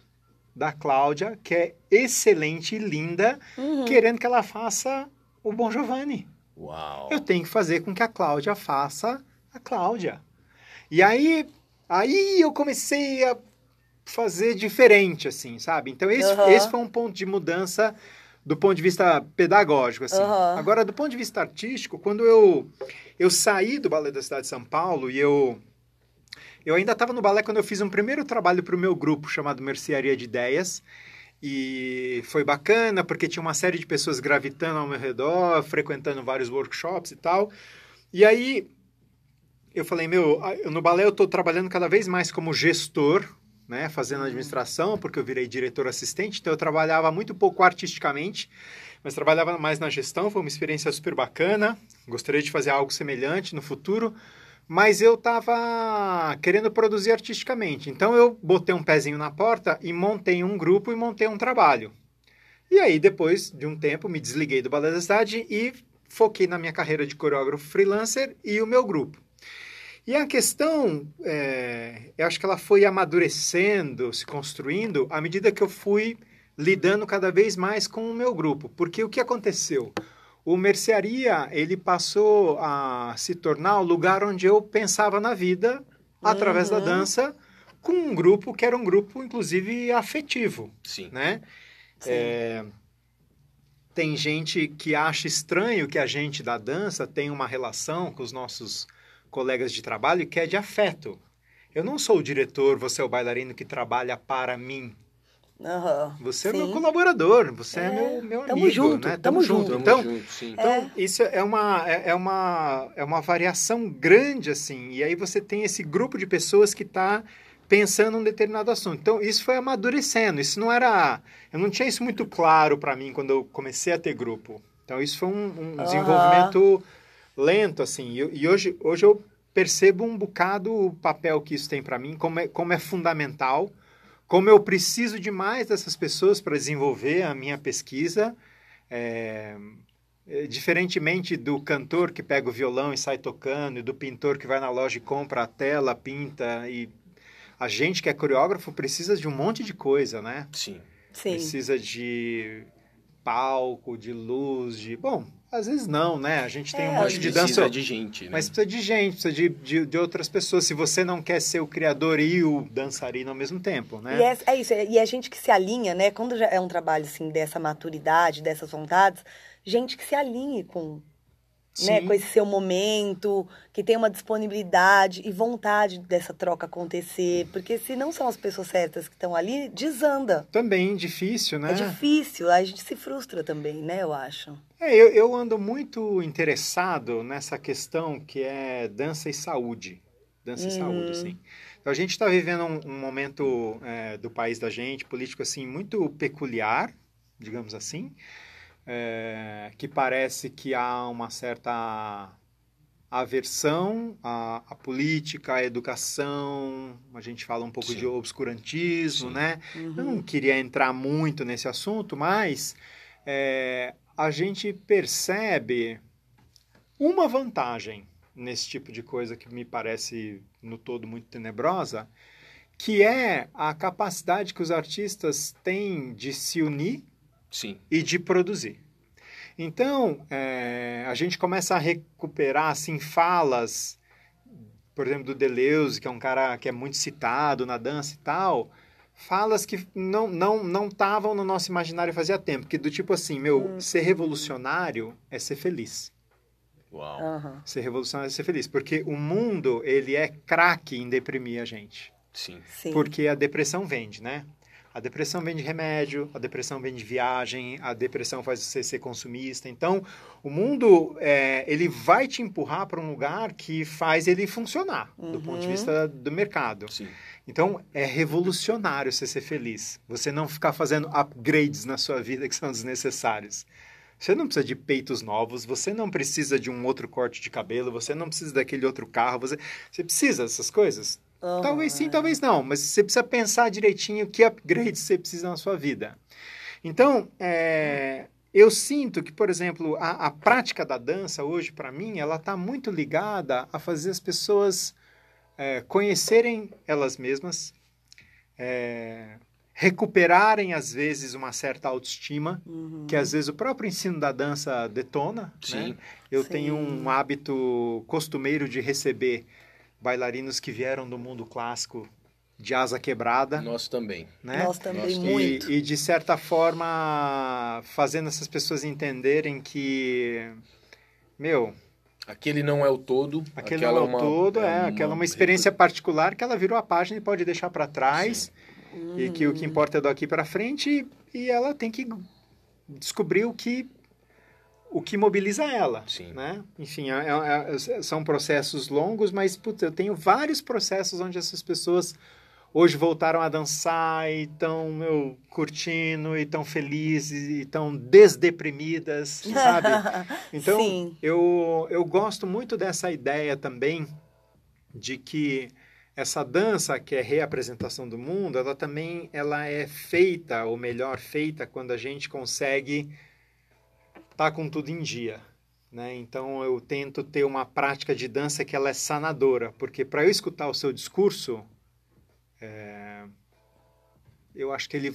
da Cláudia, que é excelente e linda, Uhum. querendo que ela faça o Bon Giovanni. Uau. Eu tenho que fazer com que a Cláudia faça a Cláudia. E aí, aí eu comecei a fazer diferente, assim, sabe? Então, esse, esse foi um ponto de mudança do ponto de vista pedagógico, assim. Agora, do ponto de vista artístico, quando eu, eu saí do Balé da Cidade de São Paulo e eu... Eu ainda estava no balé quando eu fiz um primeiro trabalho para o meu grupo chamado Mercearia de Ideias. E foi bacana porque tinha uma série de pessoas gravitando ao meu redor, frequentando vários workshops e tal. E aí eu falei, meu, eu- no balé eu estou trabalhando cada vez mais como gestor, né, fazendo administração, porque eu virei diretor assistente, então eu trabalhava muito pouco artisticamente, mas trabalhava mais na gestão, foi uma experiência super bacana. Gostaria de fazer algo semelhante no futuro, mas eu estava querendo produzir artisticamente. Então eu botei um pezinho na porta e montei um grupo e montei um trabalho. E aí, depois de um tempo, me desliguei do Balé da Cidade e foquei na minha carreira de coreógrafo freelancer e o meu grupo. E a questão, é, eu acho que ela foi amadurecendo, se construindo, à medida que eu fui lidando cada vez mais com o meu grupo. Porque o que aconteceu? O Mercearia, ele passou a se tornar o lugar onde eu pensava na vida, através da Uhum. dança, com um grupo que era um grupo, inclusive, afetivo, Sim. né? Sim. É, tem gente que acha estranho que a gente da dança tem uma relação com os nossos colegas de trabalho que é de afeto. Eu não sou o diretor, você é o bailarino que trabalha para mim. Aham. Você é meu Sim. colaborador, você é, É, meu, meu tamo amigo, junto, né? tamo junto. Tamo Então, junto, sim. Então, isso é uma, é, é uma, é uma variação grande, assim. E aí você tem esse grupo de pessoas que está pensando um determinado assunto. Então, isso foi amadurecendo. Isso não era... Eu não tinha isso muito claro para mim quando eu comecei a ter grupo. Então, isso foi um, um Aham. desenvolvimento lento, assim. E, e hoje, hoje eu percebo um bocado o papel que isso tem para mim, como é, como é fundamental, como eu preciso demais dessas pessoas para desenvolver a minha pesquisa. É, Diferentemente do cantor que pega o violão e sai tocando, e do pintor que vai na loja e compra a tela, pinta, e a gente que é coreógrafo precisa de um monte de coisa, né? Sim. Sim. Precisa de palco, de luz, de... Bom, às vezes não, né? A gente tem É, um monte de Precisa dança... de gente, né? Mas precisa de gente, precisa de, de, de outras pessoas. Se você não quer ser o criador e o dançarino ao mesmo tempo, né? É, é isso, e é gente que se alinha, né? Quando já é um trabalho assim dessa maturidade, dessas vontades, gente que se alinhe com, né, Sim. com esse seu momento, que tem uma disponibilidade e vontade dessa troca acontecer, porque se não são as pessoas certas que estão ali, desanda. Também difícil, né? É difícil, a gente se frustra também, né, eu acho. É, eu, eu ando muito interessado nessa questão que é dança e saúde. Dança e Uhum. saúde, assim. Então, a gente está vivendo um, um momento é, do país da gente, político, assim, muito peculiar, digamos assim, é, que parece que há uma certa aversão à, à política, à educação, a gente fala um pouco Sim. de obscurantismo, Sim. né? Uhum. Eu não queria entrar muito nesse assunto, mas é, a gente percebe uma vantagem nesse tipo de coisa que me parece no todo muito tenebrosa, que é a capacidade que os artistas têm de se unir Sim. e de produzir. Então, é, a gente começa a recuperar assim falas, por exemplo, do Deleuze, que é um cara que é muito citado na dança e tal, falas que não não não estavam no nosso imaginário fazia tempo, que do tipo assim, meu, ser revolucionário é ser feliz. Uau. Aham. Ser revolucionário é ser feliz, porque o mundo, ele é craque em deprimir a gente. Sim. Sim. Porque a depressão vende, né? A depressão vende remédio, a depressão vende viagem, a depressão faz você ser consumista. Então, o mundo, é, ele vai te empurrar para um lugar que faz ele funcionar, do ponto de Uhum. vista do mercado. Sim. Então, é revolucionário você ser feliz. Você não ficar fazendo upgrades na sua vida que são desnecessários. Você não precisa de peitos novos, você não precisa de um outro corte de cabelo, você não precisa daquele outro carro, você, você precisa dessas coisas? Aham. Talvez sim, talvez não, mas você precisa pensar direitinho que upgrades (laughs) você precisa na sua vida. Então, é, eu sinto que, por exemplo, a, a prática da dança hoje, para mim, ela está muito ligada a fazer as pessoas é, conhecerem elas mesmas, é, recuperarem, às vezes, uma certa autoestima, Uhum. que às vezes o próprio ensino da dança detona. Sim. Né? Eu Sim. tenho um hábito costumeiro de receber bailarinos que vieram do mundo clássico de asa quebrada, Nós também. né? Nós também Nós- muito. E, e, de certa forma fazendo essas pessoas entenderem que meu Aquele não é o todo. aquele aquela não é o todo é, uma- aquela é uma experiência particular que ela virou a página e pode deixar para trás e que o que importa é daqui para frente e ela tem que descobrir o que o que mobiliza ela, Sim. né? Enfim, é- é- é- são processos longos, mas putz, eu tenho vários processos onde essas pessoas hoje voltaram a dançar e estão meu, curtindo e estão felizes e estão desdeprimidas, (laughs) sabe? Então, Sim. eu, eu gosto muito dessa ideia também de que essa dança que é reapresentação do mundo, ela também ela é feita, ou melhor, feita quando a gente consegue estar com tudo em dia. Né? Então eu tento ter uma prática de dança que ela é sanadora, porque para eu escutar o seu discurso, é, eu acho que ele,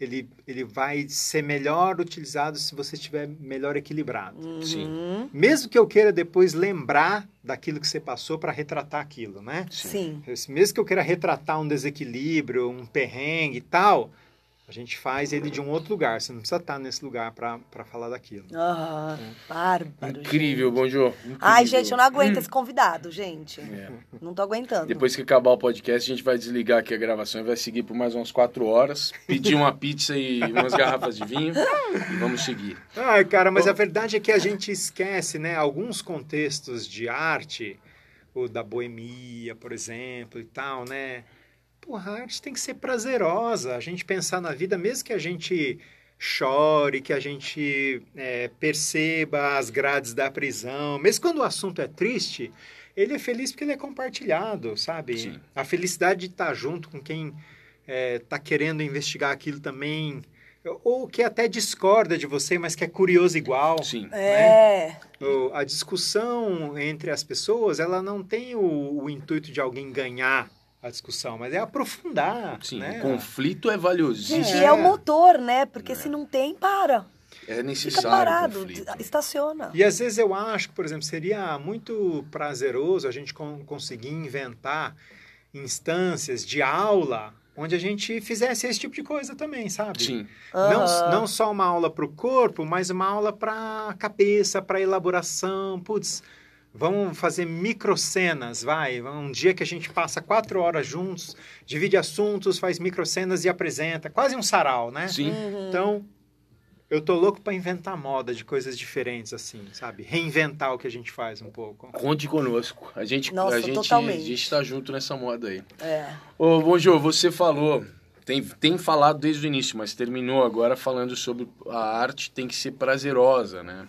ele, ele vai ser melhor utilizado se você estiver melhor equilibrado. Sim. Uhum. Mesmo que eu queira depois lembrar daquilo que você passou para retratar aquilo, né? Sim. Mesmo que eu queira retratar um desequilíbrio, um perrengue e tal, A gente faz ele de um outro lugar. Você não precisa estar nesse lugar para falar daquilo. Ah, bárbaro. Incrível, gente. Bonjour. Ai, gente, eu não aguento esse convidado, gente. É. Não tô aguentando. Depois que acabar o podcast, a gente vai desligar aqui a gravação e vai seguir por mais umas quatro horas. Pedir uma pizza e umas garrafas de vinho e vamos seguir. Ai, cara, mas a verdade é que a gente esquece, né? Alguns contextos de arte, o da boemia, por exemplo, e tal, né? Porra, a arte tem que ser prazerosa. A gente pensar na vida, mesmo que a gente chore, que a gente é, perceba as grades da prisão, mesmo quando o assunto é triste, ele é feliz porque ele é compartilhado, sabe? Sim. A felicidade de estar junto com quem está querendo investigar aquilo também, ou que até discorda de você, mas que é curioso igual. Sim. É. O- A discussão entre as pessoas, ela não tem o, o intuito de alguém ganhar a discussão, mas é aprofundar, Sim, né? o conflito é valiosíssimo. Gente, É. é. o motor, né? Porque se não tem, para. É Fica necessário parado, o conflito. estaciona. E às vezes eu acho que, por exemplo, seria muito prazeroso a gente con- conseguir inventar instâncias de aula onde a gente fizesse esse tipo de coisa também, sabe? Sim, Não, Aham. não só uma aula para o corpo, mas uma aula para a cabeça, para elaboração. Putz, vamos fazer microcenas, vai. Um dia que a gente passa quatro horas juntos, divide assuntos, faz microcenas e apresenta. Quase um sarau, né? sim. Uhum. Então, eu tô louco para inventar moda de coisas diferentes, assim, sabe? Reinventar o que a gente faz um pouco. Conte conosco. A gente, Nossa, a gente, totalmente. a gente tá junto nessa moda aí. É. Ô, Bonjô, você falou, tem, tem falado desde o início, mas terminou agora falando sobre a arte tem que ser prazerosa, né?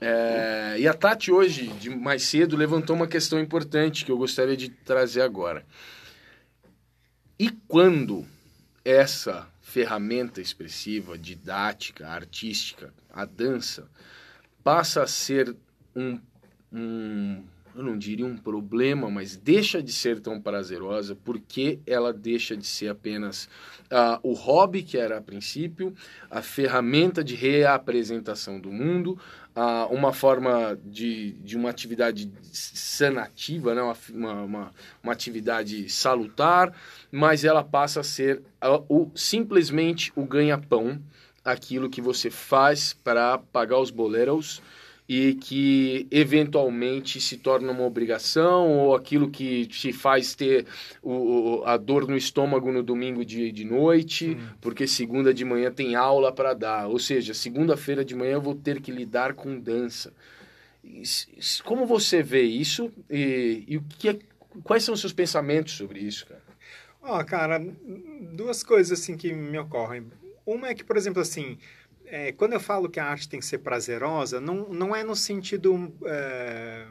É, e a Tati hoje, de mais cedo, levantou uma questão importante que eu gostaria de trazer agora. E quando essa ferramenta expressiva, didática, artística, a dança, passa a ser um, um eu não diria um problema, mas deixa de ser tão prazerosa porque ela deixa de ser apenas ah, o hobby que era a princípio, a ferramenta de reapresentação do mundo, ah, uma forma de, de uma atividade sanativa, né? uma, uma, uma, atividade salutar, mas ela passa a ser ah, o, simplesmente o ganha-pão, aquilo que você faz para pagar os boleros e que eventualmente se torna uma obrigação ou aquilo que te faz ter o, a dor no estômago no domingo de, de noite, porque segunda de manhã tem aula para dar. Ou seja, segunda-feira de manhã eu vou ter que lidar com dança. Como você vê isso e, e o que é- quais são os seus pensamentos sobre isso, cara? Ó, cara, duas coisas assim que me ocorrem. Uma é que, por exemplo, assim, é, quando eu falo que a arte tem que ser prazerosa, não, não é no sentido é,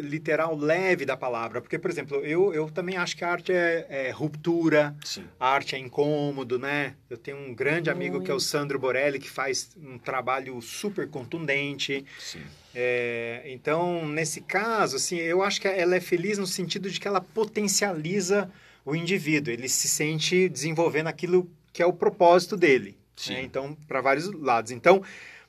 literal leve da palavra. Porque, por exemplo, eu, eu também acho que a arte é, é ruptura, Sim. a arte é incômodo, né? Eu tenho um grande amigo que é o Sandro Borelli, que faz um trabalho super contundente. Sim. É, então, nesse caso, assim, eu acho que ela é feliz no sentido de que ela potencializa o indivíduo. Ele se sente desenvolvendo aquilo que é o propósito dele. Sim. né? Então, para vários lados. Então,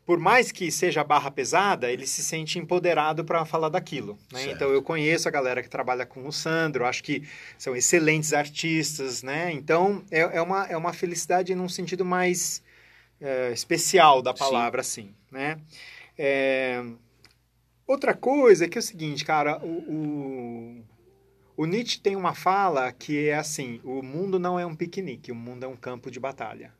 por mais que seja barra pesada, ele se sente empoderado para falar daquilo. né? Então, eu conheço a galera que trabalha com o Sandro, acho que são excelentes artistas, né? Então, é, é, uma, é uma felicidade num sentido mais é, especial da Sim. palavra, assim, né? É, Outra coisa é que é o seguinte, cara, o, o, o Nietzsche tem uma fala que é assim: o mundo não é um piquenique, o mundo é um campo de batalha.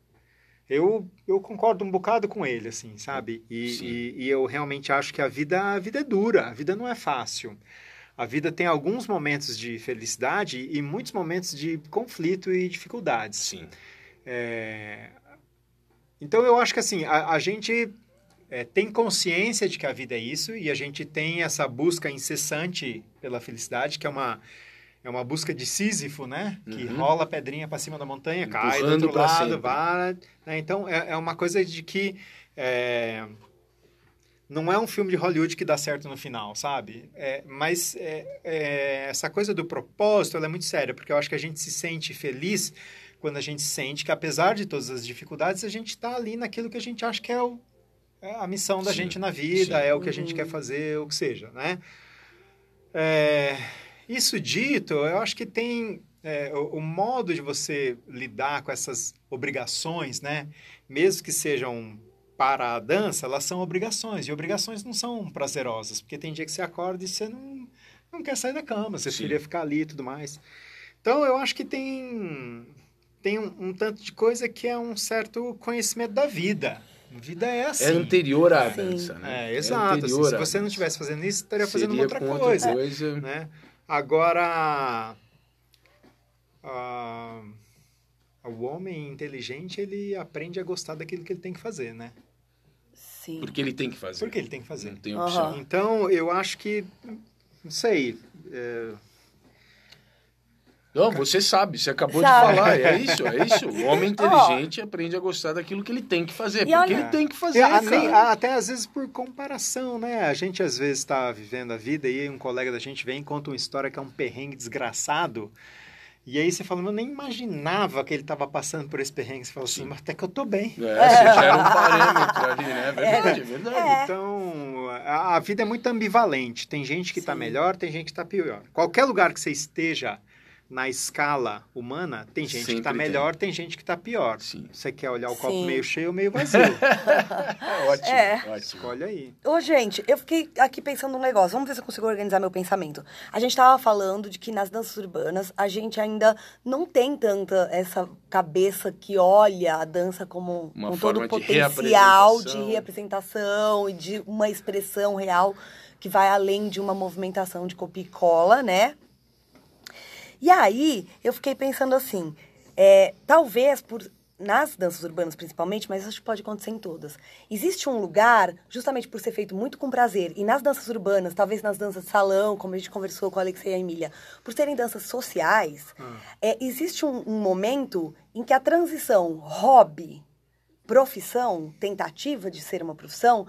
Eu, eu concordo um bocado com ele, assim, sabe? E, e, e eu realmente acho que a vida, a vida é dura, a vida não é fácil. A vida tem alguns momentos de felicidade e muitos momentos de conflito e dificuldades. Sim. É, Então eu acho que assim, a, a gente é, tem consciência de que a vida é isso e a gente tem essa busca incessante pela felicidade, que é uma, é uma busca de Sísifo, né? Que Uhum. rola a pedrinha para cima da montanha, cai do Empurrando outro lado, sempre. vai. né? Então é, é uma coisa de que é, não é um filme de Hollywood que dá certo no final, sabe? É, mas é, é, essa coisa do propósito ela é muito séria, porque eu acho que a gente se sente feliz quando a gente sente que, apesar de todas as dificuldades, a gente está ali naquilo que a gente acha que é, o- é a missão da Sim, gente na vida, sim. é o que a gente quer fazer, o que seja, né? É, isso dito, eu acho que tem é, o, o modo de você lidar com essas obrigações, né? Mesmo que sejam para a dança, elas são obrigações. E obrigações não são prazerosas, porque tem dia que você acorda e você não, não quer sair da cama, você Sim. queria ficar ali e tudo mais. Então, eu acho que tem, tem um, um tanto de coisa que é um certo conhecimento da vida. Vida é assim. É anterior à Sim. dança, né? É, exato. assim, anterior se você não estivesse fazendo isso, estaria fazendo outra coisa. coisa. Né? Agora, ah, o homem inteligente, ele aprende a gostar daquilo que ele tem que fazer, né? Sim. Porque ele tem que fazer. Porque ele tem que fazer. Não tem opção. Então, eu acho que, não sei, é, Não, você sabe, você acabou Sabe. de falar. É isso, é isso. O homem (laughs) inteligente aprende a gostar daquilo que ele tem que fazer. E porque olha- ele tem que fazer, É, a- cara. nem- a- até às vezes por comparação, né? A gente às vezes está vivendo a vida e aí um colega da gente vem e conta uma história que é um perrengue desgraçado. E aí você fala, eu nem imaginava que ele estava passando por esse perrengue. Você fala assim, mas até que eu tô bem. É, você gera um parâmetro ali, né? É verdade, é, verdade. É. Então, a, a vida é muito ambivalente. Tem gente que está melhor, tem gente que está pior. Qualquer lugar que você esteja na escala humana, tem gente que Sempre está tem. melhor, tem gente que está pior. Sim. Você quer olhar o copo Sim. meio cheio ou meio vazio? (laughs) É ótimo, É. ótimo. Escolhe aí. Ô, gente, eu fiquei aqui pensando um negócio. Vamos ver se eu consigo organizar meu pensamento. A gente tava falando de que nas danças urbanas a gente ainda não tem tanta essa cabeça que olha a dança como Uma com todo o potencial de reapresentação. reapresentação e de uma expressão real que vai além de uma movimentação de copia e cola, né? E aí, eu fiquei pensando assim, é, talvez por nas danças urbanas principalmente, mas que pode acontecer em todas. Existe um lugar, justamente por ser feito muito com prazer, e nas danças urbanas, talvez nas danças de salão, como a gente conversou com a Alexei e a Emília, por serem danças sociais, é, existe um, um momento em que a transição hobby, profissão, tentativa de ser uma profissão,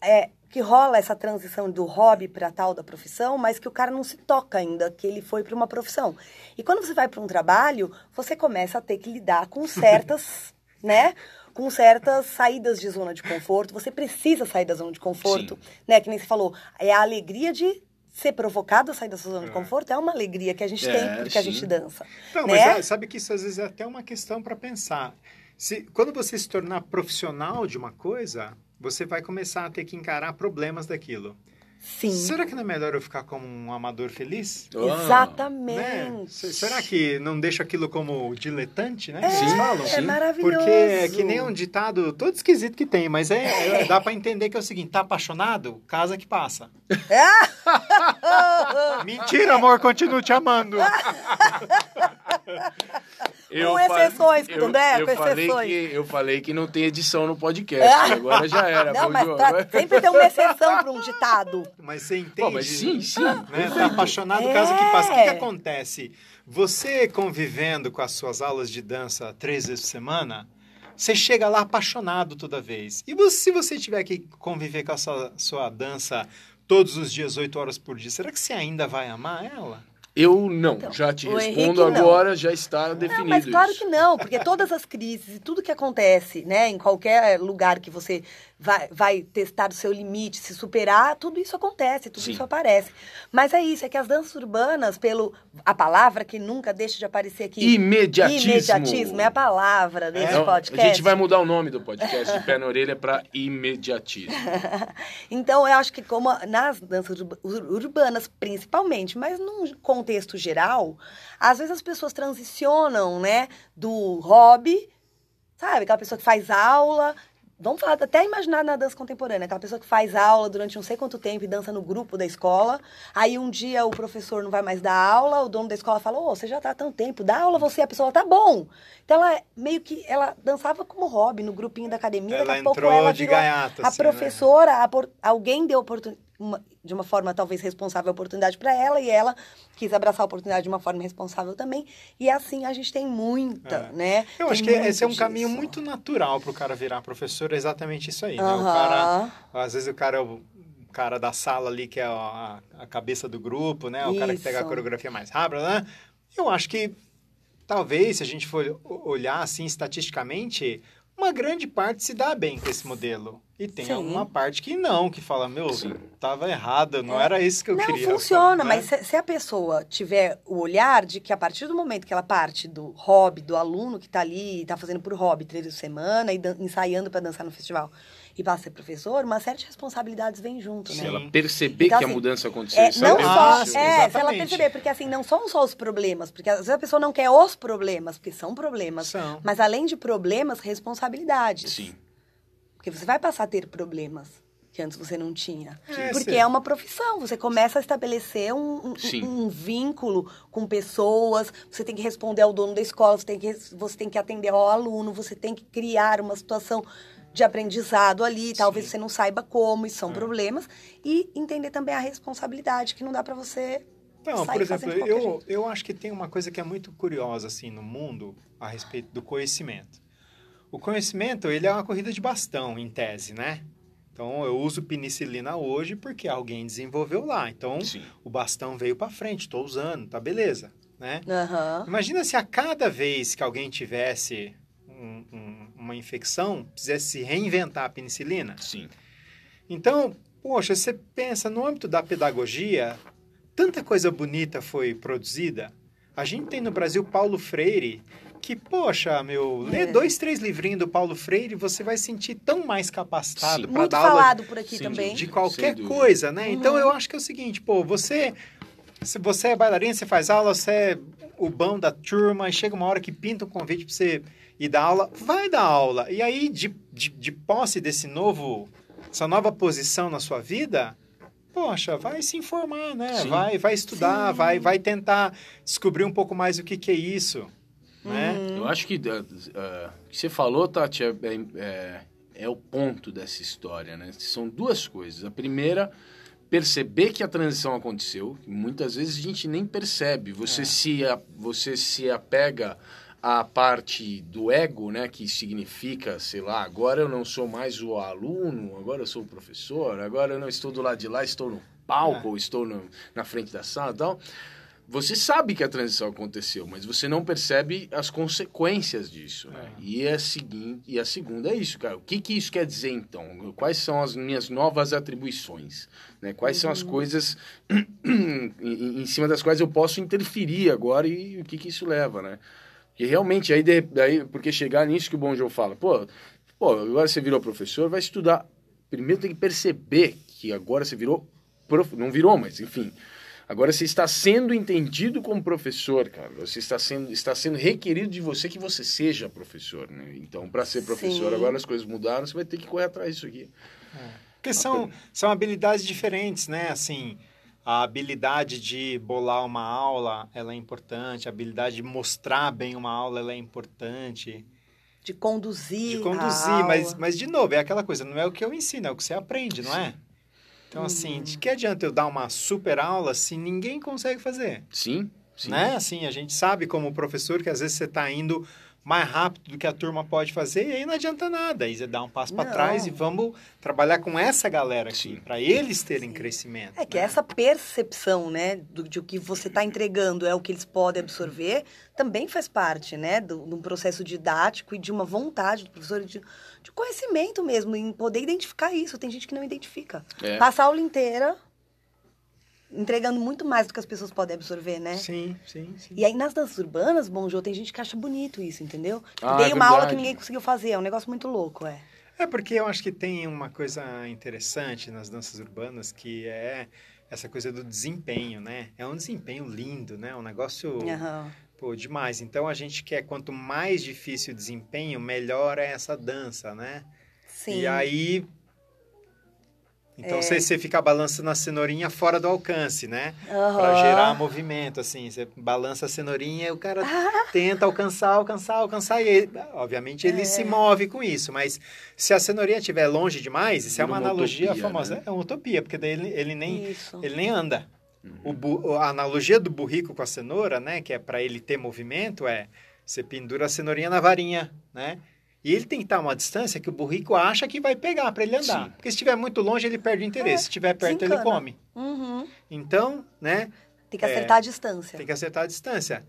é, que rola essa transição do hobby para tal da profissão, mas que o cara não se toca ainda que ele foi para uma profissão. E quando você vai para um trabalho, você começa a ter que lidar com certas, (laughs) né? Com certas saídas de zona de conforto. Você precisa sair da zona de conforto, né? Que nem você falou, é a alegria de ser provocado a sair da sua zona de conforto é uma alegria que a gente É, tem porque a sim. gente dança. Não, né? mas é, sabe que isso às vezes é até uma questão para pensar. Se, quando você se tornar profissional de uma coisa, você vai começar a ter que encarar problemas daquilo. Sim. Será que não é melhor eu ficar como um amador feliz? Ah, Né? Exatamente. Se- Será que não deixa aquilo como diletante, né? É, Eles falam. é maravilhoso. Porque é que nem um ditado todo esquisito que tem, mas é, é- dá pra entender que é o seguinte: tá apaixonado? Casa que passa. (laughs) Mentira, amor, continuo te amando. (laughs) Com exceções, eu, né? eu Com falei exceções. que Eu falei que não tem edição no podcast, agora já era. Não, mas pra- sempre tem uma exceção para um ditado. Mas você entende? Pô, mas sim, sim. Né? Tá apaixonado, É. casa que passa. O que, que acontece? Você convivendo com as suas aulas de dança três vezes por semana, você chega lá apaixonado toda vez. E você- se você tiver que conviver com a sua, sua dança todos os dias, oito horas por dia, será que você ainda vai amar ela? Eu não, já te Então, respondo agora, já está definido Não, mas claro isso. que não, porque todas as crises e tudo que acontece, né, em qualquer lugar que você vai, vai testar o seu limite, se superar, tudo isso acontece, tudo Sim. isso aparece. Mas é isso, é que as danças urbanas, pelo a palavra que nunca deixa de aparecer aqui, Imediatismo. imediatismo é a palavra desse Então, podcast. A gente vai mudar o nome do podcast de pé na orelha para imediatismo. (laughs) Então, eu acho que como nas danças urba- ur- urbanas, principalmente, mas num contexto geral, às vezes as pessoas transicionam, né, do hobby, sabe, aquela pessoa que faz aula, vamos falar, até imaginar na dança contemporânea, aquela pessoa que faz aula durante não sei quanto tempo e dança no grupo da escola, aí um dia o professor não vai mais dar aula, o dono da escola fala, ô, você já tá há tanto tempo, dá aula você, a pessoa, tá bom. Então, ela meio que, ela dançava como hobby no grupinho da academia, Ela daqui a pouco entrou ela de virou gaiato, a assim, né? professora, a por- alguém deu oportunidade, de uma forma talvez responsável a oportunidade para ela e ela quis abraçar a oportunidade de uma forma responsável também. E assim a gente tem muita, É. né? Eu Tem acho que esse é um disso. caminho muito natural para o cara virar professor, é exatamente isso aí. Né? O cara, às vezes o cara é o cara da sala ali, que é a, a cabeça do grupo, né? O cara que pega a Isso. coreografia mais rápida, né? Eu acho que talvez, se a gente for olhar assim estatisticamente, uma grande parte se dá bem com esse modelo. E tem Sim. alguma parte que não, que fala, meu, Sim. tava errado, não É. era isso que eu não, queria. funciona, né? mas se, se a pessoa tiver o olhar de que a partir do momento que ela parte do hobby, do aluno que tá ali, tá fazendo por hobby três vezes por semana e ensaiando para dançar no festival, e passa a ser professor, uma série de responsabilidades vem junto, Se né? Sim. ela perceber Então, que a assim, mudança aconteceu, É, não só, é, se ela perceber, porque assim, não são só os problemas, porque às vezes a pessoa não quer os problemas, porque são problemas, São. mas além de problemas, responsabilidades. Sim. Porque você vai passar a ter problemas que antes você não tinha. É, Porque sim. é uma profissão, você começa a estabelecer um, um- um vínculo com pessoas, você tem que responder ao dono da escola, você tem, que, você tem que atender ao aluno, você tem que criar uma situação de aprendizado ali, talvez você não saiba como, e É. são problemas, e entender também a responsabilidade, que não dá pra você Não, sair por fazendo exemplo, eu, jeito. eu acho que tem uma coisa que é muito curiosa assim no mundo a respeito do conhecimento. O conhecimento, ele é uma corrida de bastão, em tese, né? Então, eu uso penicilina hoje porque alguém desenvolveu lá. Então, Sim. o bastão veio para frente, estou usando, tá beleza, né? Aham. Imagina se a cada vez que alguém tivesse um- um- uma infecção, quisesse se reinventar a penicilina. Sim. Então, poxa, você pensa no âmbito da pedagogia, tanta coisa bonita foi produzida. A gente tem no Brasil Paulo Freire, que, poxa, meu, lê É. dois, três livrinhos do Paulo Freire, você vai se sentir tão mais capacitado para Muito dar aula falado por aqui Sim, também. de Sem qualquer coisa, né? Uhum. Então eu acho que é o seguinte, pô, você se você é bailarina, você faz aula, você é o bom da turma, e chega uma hora que pinta um convite pra você ir dar aula, vai dar aula. E aí, de, de, de posse desse novo, essa nova posição na sua vida, poxa, vai se informar, né? Sim. Vai, vai estudar, Sim. vai, vai tentar descobrir um pouco mais o que, que é isso, né? Uhum. Eu acho que uh, uh, o que você falou, Tati, é, é- é o ponto dessa história, né? São duas coisas. A primeira, perceber que a transição aconteceu. que Muitas vezes a gente nem percebe. Você, É. se, a- você se apega à parte do ego, né? Que significa, sei lá, agora eu não sou mais o aluno, agora eu sou o professor, agora eu não estou do lado de lá, estou no palco, É. ou estou no- na frente da sala tal. Você sabe que a transição aconteceu, mas você não percebe as consequências disso, né? E, a seguinte, e a segunda é isso, cara. O que, que isso quer dizer, então? Quais são as minhas novas atribuições? Né? Quais são as coisas (clears throat) em, em cima das quais eu posso interferir agora e o que, que isso leva, né? Porque realmente, aí, de- daí, porque chegar nisso que o Bom João fala, pô, pô, agora você virou professor, vai estudar. Primeiro tem que perceber que agora você virou prof... não virou, mas enfim, Agora você está sendo entendido como professor, cara. Você está sendo, está sendo requerido de você que você seja professor, né? Então, para ser professor, Sim. agora as coisas mudaram, você vai ter que correr atrás disso aqui. Porque são, são habilidades diferentes, né? Assim, a habilidade de bolar uma aula, ela é importante. A habilidade de mostrar bem uma aula, ela é importante. De conduzir. De a conduzir, mas, aula. mas de novo, é aquela coisa, não é o que eu ensino, é o que você aprende, não é? Então, assim, de que adianta eu dar uma super aula se ninguém consegue fazer? Sim, sim. Né? Assim, a gente sabe como professor que às vezes você está indo mais rápido do que a turma pode fazer e aí não adianta nada. Aí você dá um passo para trás e vamos trabalhar com essa galera aqui, Sim. para eles terem crescimento. É que né? essa percepção, né, do, de o que você está entregando é o que eles podem absorver, também faz parte, né, do, de um processo didático e de uma vontade do professor de, de conhecimento mesmo, em poder identificar isso. Tem gente que não identifica. É. Passa a aula inteira entregando muito mais do que as pessoas podem absorver, né? Sim, sim, sim. E aí nas danças urbanas, bom, Jô, tem gente que acha bonito isso, entendeu? Tipo, Ah, dei é uma aula que ninguém conseguiu fazer, é um negócio muito louco, é. É porque eu acho que tem uma coisa interessante nas danças urbanas que é essa coisa do desempenho, né? É um desempenho lindo, né? Um negócio Aham. pô, demais. Então a gente quer quanto mais difícil o desempenho, melhor é essa dança, né? Sim. E aí então É. você, você fica balançando a cenourinha fora do alcance, né? Aham. Pra gerar movimento, assim. Você balança a cenourinha e o cara (laughs) tenta alcançar, alcançar, alcançar. E ele, obviamente ele É. se move com isso. Mas se a cenourinha estiver longe demais, isso é uma uma analogia utopia, famosa. né? É uma utopia, porque daí ele, ele nem, Isso. ele nem anda. O bu- a analogia do burrico com a cenoura, né? Que é para ele ter movimento, é você pendura a cenourinha na varinha, né? E ele tem que estar a uma distância que o burrico acha que vai pegar para ele andar. Sim. Porque se estiver muito longe, ele perde o interesse. É, se estiver perto, ele come. Uhum. Então, né? Tem que É. acertar a distância. Tem que acertar a distância.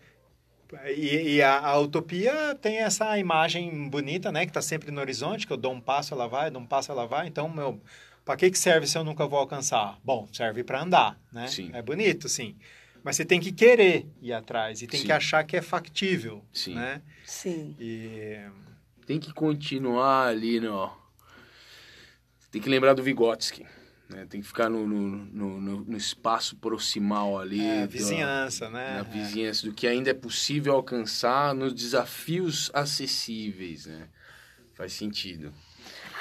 E, e a, a utopia tem essa imagem bonita, né? Que está sempre no horizonte, que eu dou um passo, ela vai, dou um passo, ela vai. Então, meu, para que, que serve se eu nunca vou alcançar? Bom, serve para andar, né? Sim. É bonito, sim. Mas você tem que querer ir atrás e tem Sim. que achar que é factível, Sim. né? Sim. E Tem que continuar ali, no... Tem que lembrar do Vygotsky. Né? Tem que ficar no, no, no, no- espaço proximal ali. é, da- vizinhança, né? Na vizinhança, do que ainda é possível alcançar nos desafios acessíveis, né? Faz sentido.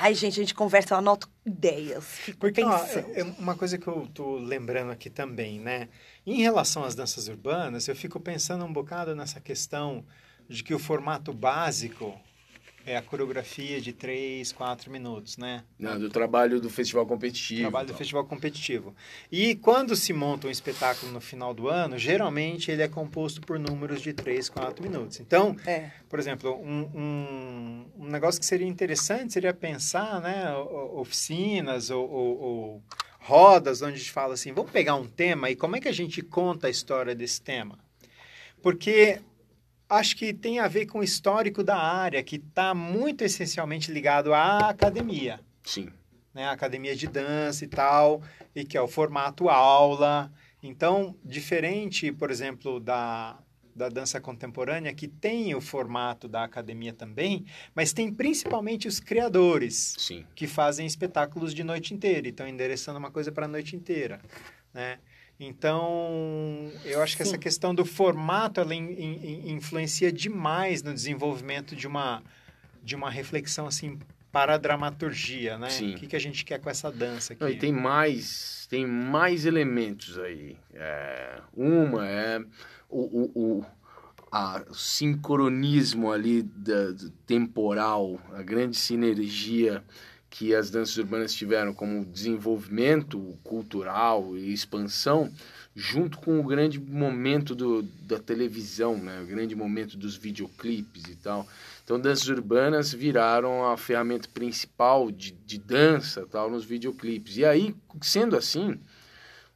Ai, gente, a gente conversa, eu anoto ideias. Fico Porque ó, pensando. é- é uma coisa que eu tô lembrando aqui também, né? Em relação às danças urbanas, eu fico pensando um bocado nessa questão de que o formato básico é a coreografia de 3, 4 minutos, né? Né, do trabalho do festival competitivo. Trabalho do tal. festival competitivo. E quando se monta um espetáculo no final do ano, geralmente ele é composto por números de 3, 4 minutos. Então, É. por exemplo, um, um, um negócio que seria interessante seria pensar, né, oficinas ou, ou- ou rodas onde a gente fala assim, vamos pegar um tema e como é que a gente conta a história desse tema? Porque acho que tem a ver com o histórico da área, que está muito essencialmente ligado à academia Sim. né, a academia de dança e tal, e que é o formato aula. Então, diferente, por exemplo, da, da dança contemporânea, que tem o formato da academia também, mas tem principalmente os criadores, Sim. que fazem espetáculos de noite inteira, e estão endereçando uma coisa para a noite inteira, né? Então, eu acho que essa Sim. questão do formato, ela in- in- influencia demais no desenvolvimento de uma, de uma reflexão, assim, para a dramaturgia, né? Sim. O que, que a gente quer com essa dança aqui? Não, e tem mais, tem mais elementos aí. É, uma é o, o, o a sincronismo ali da, temporal, a grande sinergia que as danças urbanas tiveram como desenvolvimento cultural e expansão, junto com o grande momento do, da televisão, né? o grande momento dos videoclipes e tal. Então, danças urbanas viraram a ferramenta principal de, de dança tal nos videoclipes. E aí, sendo assim,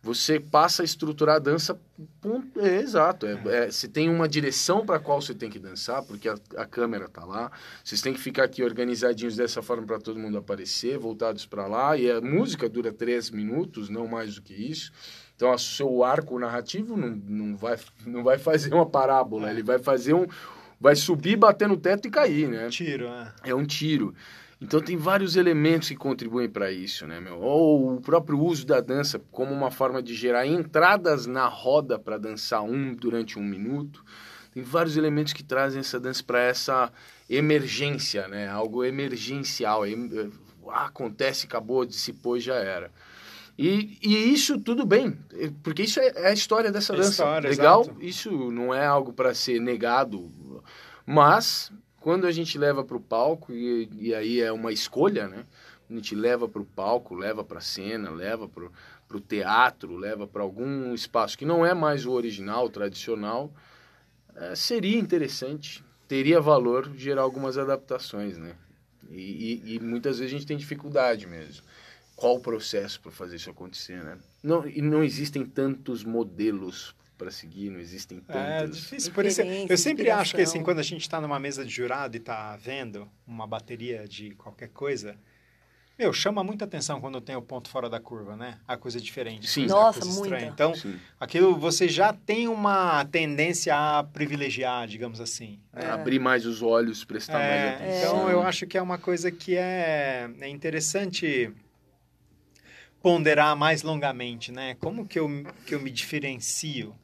você passa a estruturar a dança. ponto- É, exato. É, é, você tem uma direção para qual você tem que dançar, porque a, a câmera tá lá. Vocês têm que ficar aqui organizadinhos dessa forma para todo mundo aparecer, voltados para lá. E a música dura três minutos, não mais do que isso. Então, o seu arco narrativo não, não, vai, não vai fazer uma parábola, ele vai fazer um. Vai subir, bater no teto e cair, né? Tiro, né? é um tiro. Então tem vários elementos que contribuem para isso, né, meu? Ou o próprio uso da dança como uma forma de gerar entradas na roda para dançar um durante um minuto. Tem vários elementos que trazem essa dança para essa emergência, né? Algo emergencial. Em- eh, Acontece, acabou, dissipou e já era. E, e isso tudo bem, eh, porque isso é, é a história dessa É dança. história, Legal? exato. Isso não é algo para ser negado, mas quando a gente leva para o palco, e, e aí é uma escolha, né? A gente leva para o palco, leva para a cena, leva para o teatro, leva para algum espaço que não é mais o original, o tradicional, eh, seria interessante, teria valor gerar algumas adaptações, né? E, e- e muitas vezes a gente tem dificuldade mesmo. Qual o processo para fazer isso acontecer, né? Não, e não existem tantos modelos para seguir, não existem É tantos. difícil. Por isso, Referência, eu sempre acho que assim, quando a gente está numa mesa de jurado e está vendo uma bateria de qualquer coisa, meu, chama muita atenção quando tem o ponto fora da curva, né? A coisa diferente. Sim. Nossa, muita. Então, Sim. aquilo você já tem uma tendência a privilegiar, digamos assim. É, Abrir mais os olhos, prestar mais É, atenção. então eu acho que é uma coisa que é, é interessante ponderar mais longamente, né? Como que eu, que eu me diferencio,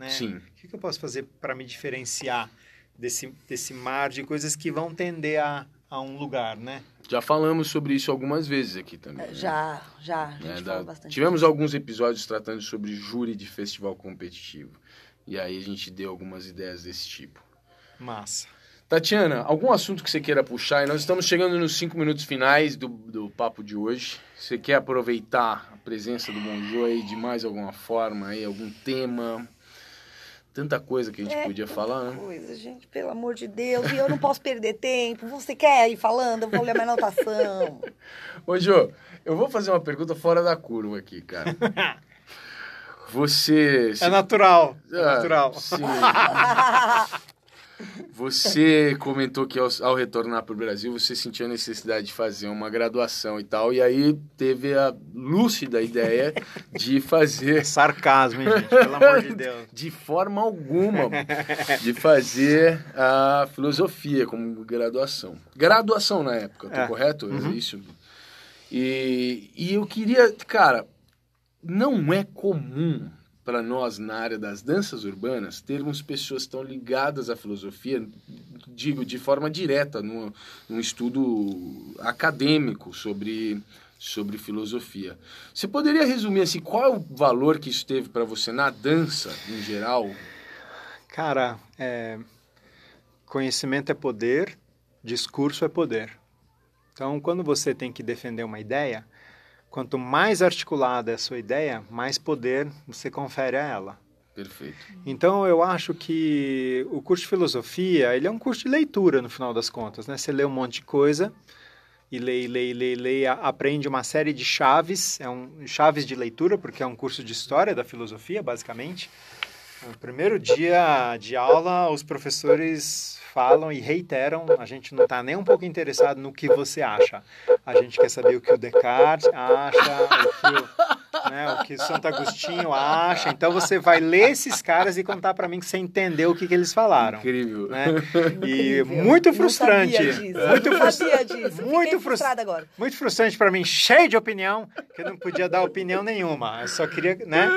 né? Sim. O que, que eu posso fazer para me diferenciar desse, desse mar de coisas que vão tender a, a um lugar, né? Já falamos sobre isso algumas vezes aqui também. né? Já, já. A gente Né, fala da- bastante. Tivemos alguns episódios tratando sobre júri de festival competitivo. E aí a gente deu algumas ideias desse tipo. Massa. Tatiana, algum assunto que você queira puxar? E nós estamos chegando nos cinco minutos finais do, do papo de hoje. Você quer aproveitar a presença do Bonjour aí de mais alguma forma, aí, algum tema? Tanta coisa que a gente É, podia falar, né? Coisa, gente, pelo amor de Deus. E eu não posso perder tempo. Você quer ir falando? Eu vou ler minha anotação. (laughs) Ô, Jô, eu vou fazer uma pergunta fora da curva aqui, cara. (laughs) Você... É natural. É Ah, natural. Sim. (laughs) Você comentou que ao, ao retornar para o Brasil você sentiu a necessidade de fazer uma graduação e tal, e aí teve a lúcida ideia de fazer. Sarcasmo, hein, gente? Pelo amor de (laughs) Deus. De forma alguma, de fazer a filosofia como graduação. Graduação na época, tô É. correto? Uhum. Isso. E, e eu queria, cara, não é comum para nós na área das danças urbanas termos pessoas tão ligadas à filosofia, digo de forma direta, num, num estudo acadêmico sobre, sobre filosofia. Você poderia resumir assim, qual é o valor que isso teve para você na dança em geral? Cara, é, conhecimento é poder, discurso é poder. Então, quando você tem que defender uma ideia, quanto mais articulada é a sua ideia, mais poder você confere a ela. Perfeito. Então, eu acho que o curso de filosofia, ele é um curso de leitura, no final das contas, né? Você lê um monte de coisa e lê, lê, lê, lê, aprende uma série de chaves, é um chaves de leitura, porque é um curso de história da filosofia, basicamente. No primeiro dia de aula, os professores falam e reiteram, a gente não está nem um pouco interessado no que você acha. A gente quer saber o que o Descartes acha, o que o, né, o que Santo Agostinho acha. Então você vai ler esses caras e contar para mim que você entendeu o que, que eles falaram. Incrível. Né? (laughs) E Incrível. muito Não frustrante. sabia disso. Muito Não frustrante. sabia disso. Muito frus- frustrada agora. Muito frustrante para mim, cheio de opinião, que eu não podia dar opinião nenhuma. Eu só queria, né?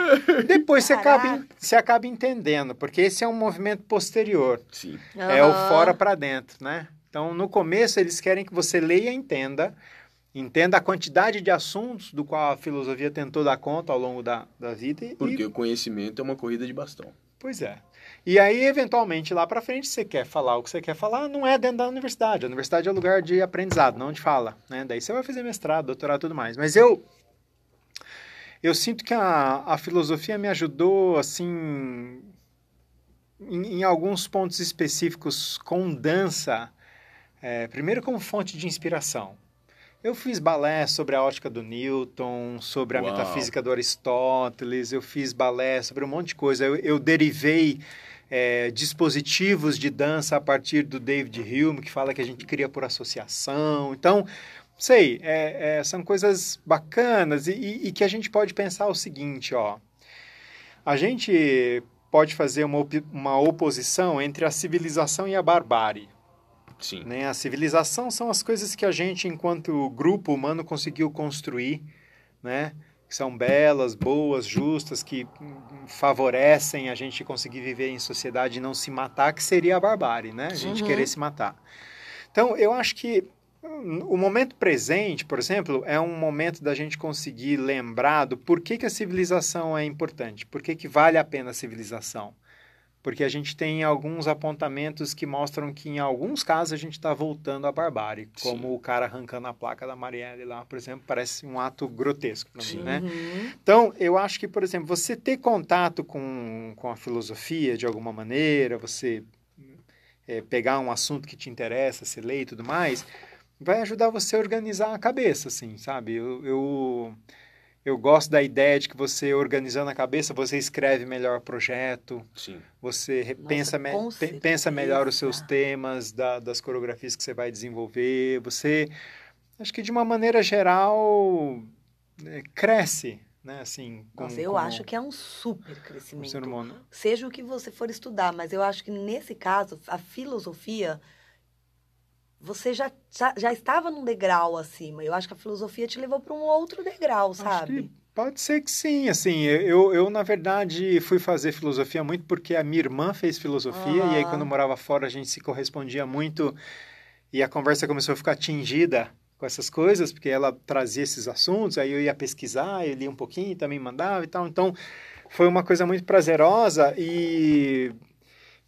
Depois você acaba, você acaba entendendo, porque esse é um movimento posterior. Sim. É o fora para dentro, né? Então, no começo, eles querem que você leia e entenda, entenda a quantidade de assuntos do qual a filosofia tentou dar conta ao longo da, da vida. E, Porque o conhecimento é uma corrida de bastão. Pois é. E aí, eventualmente, lá para frente, você quer falar o que você quer falar, não é dentro da universidade. A universidade é lugar de aprendizado, não de fala. Né? Daí você vai fazer mestrado, doutorado e tudo mais. Mas eu. Eu sinto que a, a filosofia me ajudou, assim. Em, em alguns pontos específicos com dança. é, primeiro, como fonte de inspiração. Eu fiz balé sobre a ótica do Newton, sobre a Uau. metafísica do Aristóteles, eu fiz balé sobre um monte de coisa. Eu, eu derivei é, dispositivos de dança a partir do David Hume, que fala que a gente cria por associação. Então, sei, é, é, são coisas bacanas e, e- e que a gente pode pensar o seguinte, ó. A gente pode fazer uma, opi- uma oposição entre a civilização e a barbárie. Sim. Né? A civilização são as coisas que a gente, enquanto grupo humano, conseguiu construir, né? que são belas, boas, justas, que favorecem a gente conseguir viver em sociedade e não se matar, que seria a barbárie, né? A gente Uhum. querer se matar. Então, eu acho que hum, o momento presente, por exemplo, é um momento da gente conseguir lembrar do porquê que a civilização é importante, por que que vale a pena a civilização. Porque a gente tem alguns apontamentos que mostram que, em alguns casos, a gente está voltando à barbárie. Como Sim. o cara arrancando a placa da Marielle lá, por exemplo, parece um ato grotesco para mim, né? Uhum. Então, eu acho que, por exemplo, você ter contato com, com a filosofia de alguma maneira, você eh, pegar um assunto que te interessa, se ler e tudo mais, vai ajudar você a organizar a cabeça, assim, sabe? Eu, eu, eu gosto da ideia de que você, organizando a cabeça, você escreve melhor o projeto, Sim. você Nossa, pensa, me- pensa melhor os seus temas, da- das coreografias que você vai desenvolver. Você, acho que de uma maneira geral, né, cresce, né? Assim, com, Nossa, eu com- acho que é um super crescimento. ser humano. Seja o que você for estudar, mas eu acho que nesse caso, a filosofia, você já, já, já estava num degrau acima. Eu acho que a filosofia te levou para um outro degrau, sabe? pode ser que sim, assim, eu, eu, na verdade, fui fazer filosofia muito porque a minha irmã fez filosofia, e aí Ah. quando eu morava fora a gente se correspondia muito, e a conversa começou a ficar tingida com essas coisas, porque ela trazia esses assuntos, aí eu ia pesquisar, eu lia um pouquinho, também mandava e tal, então foi uma coisa muito prazerosa, e,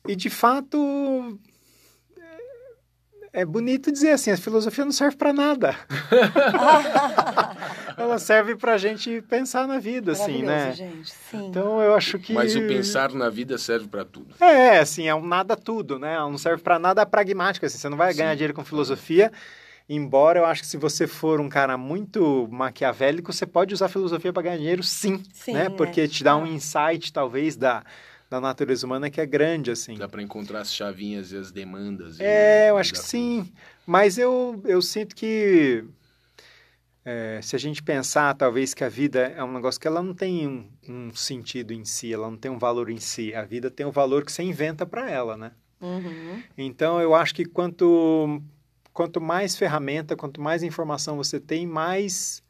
e de fato... É bonito dizer assim, a filosofia não serve para nada. (laughs) Ela serve pra gente pensar na vida, assim, né? Gente. Sim. Então eu acho que. Mas o pensar na vida serve para tudo. É, assim, é um nada tudo, né? Ela não serve pra nada pragmático, assim. Você não vai Sim. ganhar dinheiro com filosofia. Embora eu acho que se você for um cara muito maquiavélico, você pode usar a filosofia para ganhar dinheiro, sim, Sim, né? é. Porque te dá um Ah. insight, talvez, da, da natureza humana que é grande, assim. Dá para encontrar as chavinhas e as demandas. É, e- eu acho que sim. Mas eu, eu sinto que é, se a gente pensar, talvez, que a vida é um negócio que ela não tem um, um sentido em si, ela não tem um valor em si. A vida tem um valor que você inventa para ela, né? Uhum. Então, eu acho que quanto, quanto mais ferramenta, quanto mais informação você tem, mais,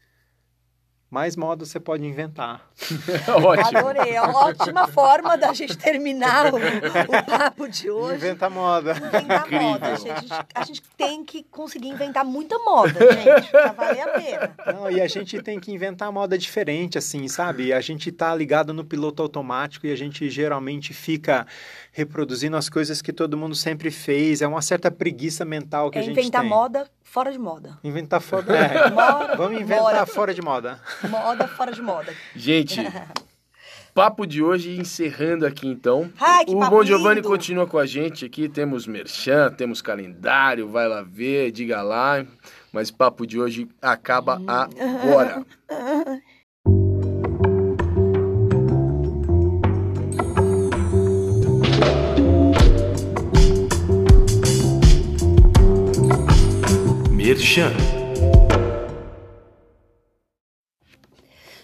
mais modo você pode inventar. (laughs) Ótimo. Adorei. É uma ótima forma da gente terminar o, o papo de hoje. Inventa moda. Inventar Incrível. moda, gente. A, gente. a gente tem que conseguir inventar muita moda, gente, pra valer a pena. Não, e a gente tem que inventar moda diferente, assim, sabe? A gente tá ligado no piloto automático e a gente geralmente fica reproduzindo as coisas que todo mundo sempre fez. É uma certa preguiça mental que É a gente inventar tem. moda fora de moda. Inventar fora. É. Moda, Vamos inventar moda. fora de moda. Moda fora de moda. Gente, (laughs) papo de hoje encerrando aqui então. Ai, que o papo Bom Giovanni lindo. continua com a gente aqui. Temos merchan, temos calendário, vai lá ver, diga lá. Mas papo de hoje acaba agora. (laughs) Merchan.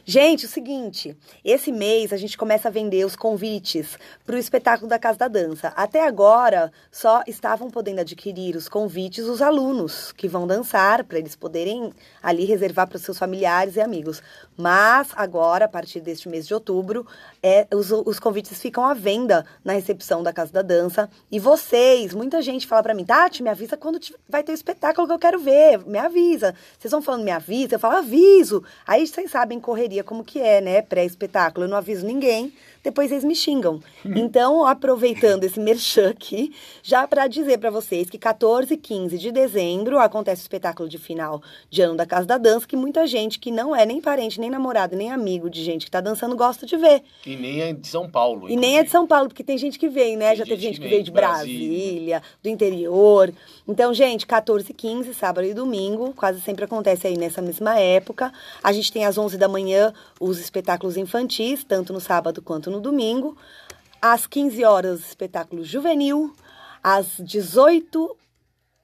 Gente, o seguinte, esse mês a gente começa a vender os convites para o espetáculo da Casa da Dança. Até agora, só estavam podendo adquirir os convites os alunos que vão dançar, para eles poderem ali reservar para os seus familiares e amigos. Mas agora, a partir deste mês de outubro, é, os, os convites ficam à venda na recepção da Casa da Dança. E vocês, muita gente fala para mim, Tati, me avisa quando vai ter o espetáculo que eu quero ver, me avisa. Vocês vão falando, me avisa, eu falo, aviso. Aí vocês sabem correria como que é, né? Pré-espetáculo, eu não aviso ninguém, depois eles me xingam. Então, aproveitando esse merchan aqui, já para dizer para vocês que 14 e 15 de dezembro acontece o espetáculo de final de ano da Casa da Dança, que muita gente que não é nem parente, nem namorado, nem amigo de gente que tá dançando gosta de ver. E nem é de São Paulo. E nem é de São Paulo, porque tem gente que vem, né? Tem Já teve gente que veio de de Brasília, do interior. Então, gente, 14 e 15, sábado e domingo, quase sempre acontece aí nessa mesma época. A gente tem às 11 da manhã os espetáculos infantis, tanto no sábado quanto no domingo. Às 15 horas, espetáculo juvenil. Às 18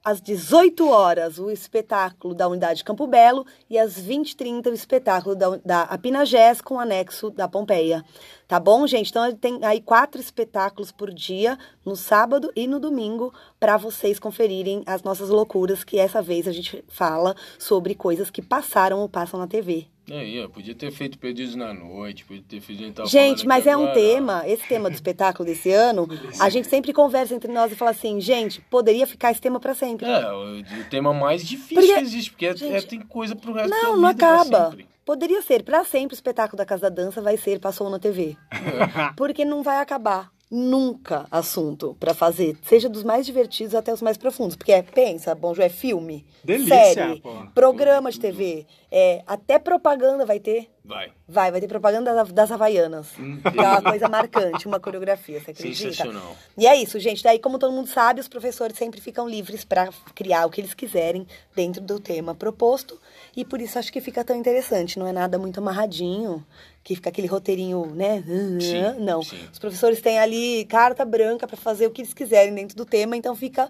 às 18 horas, o espetáculo da Unidade Campo Belo e às 20h30 o espetáculo da, da Apinagés com anexo da Pompeia. Tá bom, gente? Então tem aí quatro espetáculos por dia, no sábado e no domingo, para vocês conferirem as nossas loucuras, que essa vez a gente fala sobre coisas que passaram ou passam na TV. Aí, ó, podia ter feito Perdidos na Noite, podia ter feito... gente tava Gente, mas é um agora, tema, esse tema do (laughs) espetáculo desse ano, a gente sempre conversa entre nós e fala assim, gente, poderia ficar esse tema para sempre. É, o, o tema mais difícil Porque- que existe, porque é- Gente, é, tem coisa pro resto da Não, vida. não pra acaba. Poderia ser, pra sempre, o espetáculo da Casa da Dança vai ser Passou na TV. (laughs) Porque não vai acabar. Nunca assunto pra fazer, seja dos mais divertidos até os mais profundos. Porque é, pensa, Bom é filme, Delícia, série, pô. programa de TV, é, até propaganda vai ter. Vai. Vai, vai ter propaganda das, Havaianas. Que é uma coisa marcante, uma coreografia, você acredita? Sensacional. E é isso, gente. Daí, como todo mundo sabe, os professores sempre ficam livres para criar o que eles quiserem dentro do tema proposto. E por isso acho que fica tão interessante. Não é nada muito amarradinho, que fica aquele roteirinho, né? Sim, Não. sim. Os professores têm ali carta branca para fazer o que eles quiserem dentro do tema, então fica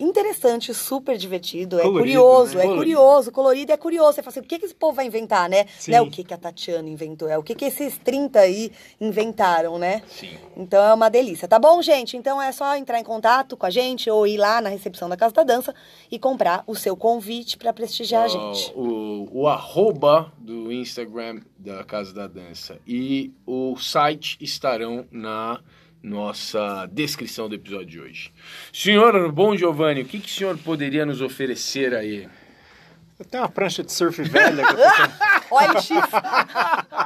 interessante, super divertido, é Colorido, curioso, né? é Colorido. curioso, colorido é curioso. Você fala assim, o que, que esse povo vai inventar, né? Sim. Não é o que, que a Tatiana inventou, é o que, que esses 30 aí inventaram, né? Sim. Então é uma delícia, tá bom, gente? Então é só entrar em contato com a gente ou ir lá na recepção da Casa da Dança e comprar o seu convite para prestigiar a gente. O, o arroba do Instagram da Casa da Dança e o site estarão na nossa descrição do episódio de hoje. Senhor Bom Giovanni, o que, que o senhor poderia nos oferecer aí? Eu tenho uma prancha de surf velha que eu tô (laughs) OLX.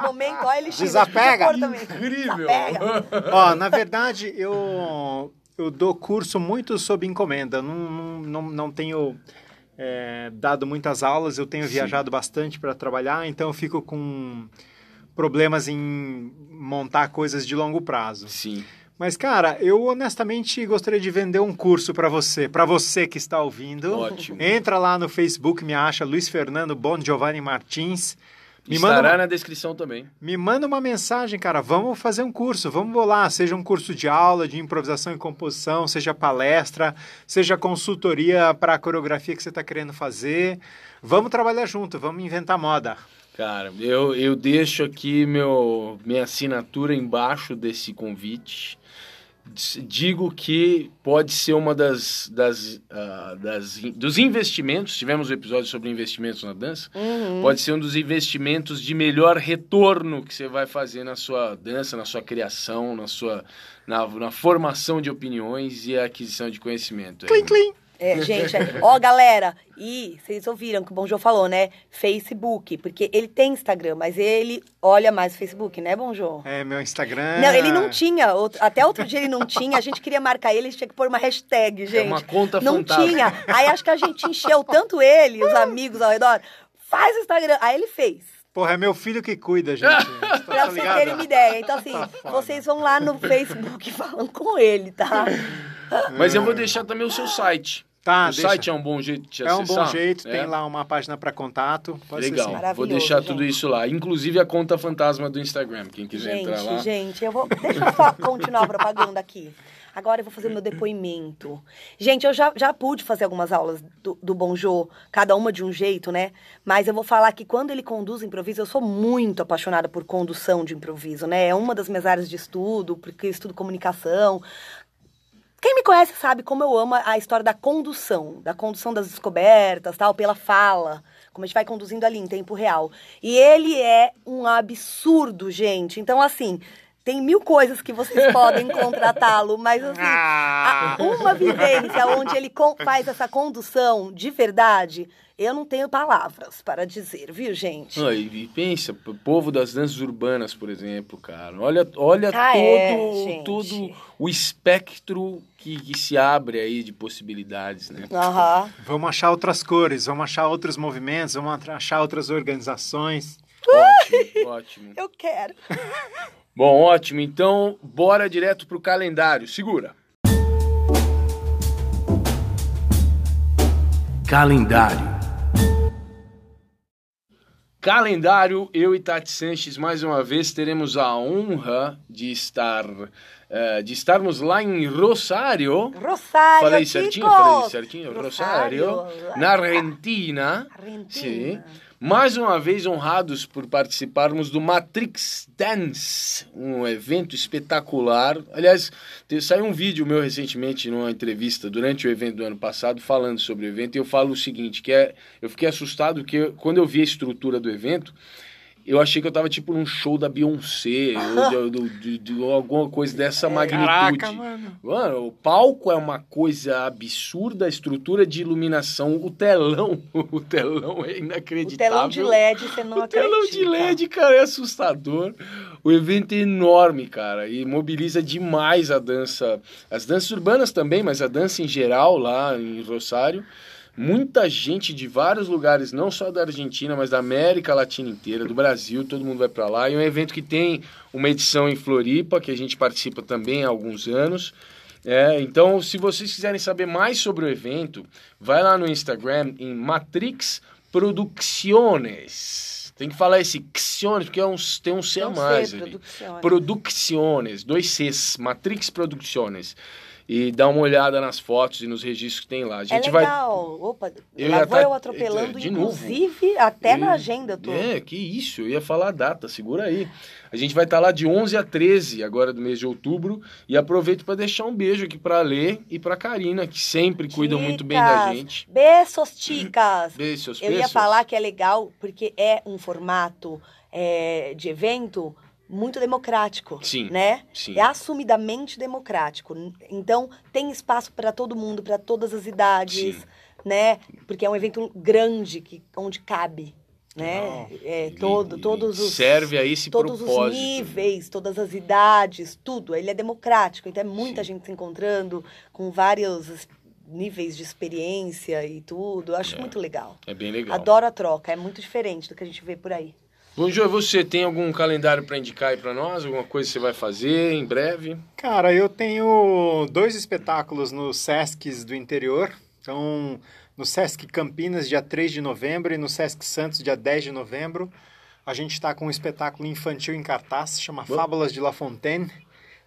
Momento OLX. Desapega. Incrível! Desapega. Ó, na verdade, eu, eu dou curso muito sob encomenda. Não, não, não, não tenho é, dado muitas aulas, eu tenho Sim. viajado bastante para trabalhar, então eu fico com problemas em montar coisas de longo prazo. Sim. Mas, cara, eu honestamente gostaria de vender um curso para você, para você que está ouvindo. Ótimo. Entra lá no Facebook, me acha Luiz Fernando Bon Giovanni Martins. Me Estará uma- na descrição também. Me manda uma mensagem, cara. Vamos fazer um curso, vamos bolar. Seja um curso de aula, de improvisação e composição, seja palestra, seja consultoria para a coreografia que você está querendo fazer. Vamos trabalhar junto, vamos inventar moda. Cara, eu, eu deixo aqui meu, minha assinatura embaixo desse convite. Digo que pode ser uma das, das, ah, das dos investimentos. Tivemos um episódio sobre investimentos na dança. Uhum. Pode ser um dos investimentos de melhor retorno que você vai fazer na sua dança, na sua criação, na sua na, na formação de opiniões e a aquisição de conhecimento. Clim, clim. É, gente, é- ó, galera, e vocês ouviram que o Bom Jô falou, né? Facebook, porque ele tem Instagram, mas ele olha mais o Facebook, né, Bom Jô? É, meu Instagram. Não, ele não tinha. outro- até outro dia ele não tinha. A gente queria marcar ele, a gente tinha que pôr uma hashtag, gente. É uma conta Não fantasma. tinha. Aí acho que a gente encheu tanto ele, os amigos ao redor. Faz o Instagram. Aí ele fez. Porra, é meu filho que cuida, gente. (laughs) Pra tá vocês terem uma ideia. Então, assim, Tá vocês vão lá no Facebook e falam com ele, tá? Mas eu vou deixar também o seu site. Tá, o deixa. site é um bom jeito de te É um acessar. bom jeito, É? tem lá uma página para contato. Pode Legal. Vou deixar gente. tudo isso lá. Inclusive a conta fantasma do Instagram. Quem quiser entrar lá. Gente, gente, eu vou. Deixa eu só continuar a propaganda aqui. Agora eu vou fazer meu depoimento. Gente, eu já, já pude fazer algumas aulas do, do Bonjô, cada uma de um jeito, né? Mas eu vou falar que quando ele conduz improviso, eu sou muito apaixonada por condução de improviso, né? É uma das minhas áreas de estudo, porque eu estudo comunicação. Quem me conhece sabe como eu amo a história da condução, da condução das descobertas, tal, pela fala, como a gente vai conduzindo ali em tempo real. E ele é um absurdo, gente. Então, assim, tem mil coisas que vocês (laughs) podem contratá-lo, mas assim, a- uma vivência onde ele faz essa condução de verdade, eu não tenho palavras para dizer, viu, gente? Não, e, e pensa, o povo das danças urbanas, por exemplo, cara. Olha, olha Ah, todo, é, todo o espectro que, que se abre aí de possibilidades, né? Aham. Vamos achar outras cores, vamos achar outros movimentos, vamos achar outras organizações. Ótimo, ótimo. Eu quero. (laughs) Bom, ótimo. Então, bora direto pro calendário. Segura. Calendário. Calendário, eu e Tati Sanches, mais uma vez, teremos a honra de estar eh, de estarmos lá em Rosário. Rosário, Falei certinho? Falei certinho? Rosário, Rosário. na Argentina. Argentina. Sim. Mais uma vez honrados por participarmos do Matrix Dance, um evento espetacular. Aliás, saiu um vídeo meu recentemente numa entrevista durante o evento do ano passado falando sobre o evento e eu falo o seguinte, que é, eu fiquei assustado que quando eu vi a estrutura do evento, eu achei que eu tava tipo num show da Beyoncé ou de, de- de- de alguma coisa dessa magnitude. Caraca, mano. Mano, o palco é uma coisa absurda, a estrutura de iluminação, o telão, (laughs) o telão é O inacreditável. telão de LED, você não (laughs) O telão acredita. de LED, cara, é assustador. O evento é enorme, cara, e mobiliza demais a dança, as danças urbanas também, mas a dança em geral lá em Rosário. Muita gente de vários lugares, não só da Argentina, mas da América Latina inteira, do Brasil, todo mundo vai pra lá. E é um evento que tem uma edição em Floripa, que a gente participa também há alguns anos. É, então, se vocês quiserem saber mais sobre o evento, vai lá no Instagram em Matrix Producciones. Tem que falar esse Xiones, porque é um, tem um C a Não mais sei, ali. produção. Producciones, dois Cs, Matrix Producciones. E dá uma olhada nas fotos e nos registros que tem lá. A É gente vai. legal. Opa, Eu lá vou tá- eu atropelando, de novo. inclusive, até na Eu- agenda eu tô. É, que isso, eu ia falar a data, segura aí. A gente vai estar lá de 11 a 13 agora do mês de outubro e aproveito para deixar um beijo aqui para Lê e para Karina, que sempre cuidam muito bem da gente. Beijos, chicas. (clears throat) Beijo, seus Eu ia beijos. falar que é legal porque é um formato é, de evento muito democrático, Sim, né? sim. É assumidamente democrático. Então tem espaço para todo mundo, para todas as idades, Sim. né? Porque é um evento grande que onde cabe, né? É, Ele- todo, todos os serve a esse todos propósito. os níveis, todas as idades, tudo. Ele é democrático, então é muita gente se encontrando com vários níveis de experiência e tudo. Eu acho muito legal. É bem legal. Adoro a troca, é muito diferente do que a gente vê por aí. Bom, Jô, você tem algum calendário para indicar aí para nós? Alguma coisa que você vai fazer em breve? Cara, eu tenho dois espetáculos no Sescs do interior. Então, no Sesc Campinas, dia 3 de novembro, e no Sesc Santos, dia 10 de novembro. A gente está com um espetáculo infantil em cartaz, chama Fábulas de La Fontaine.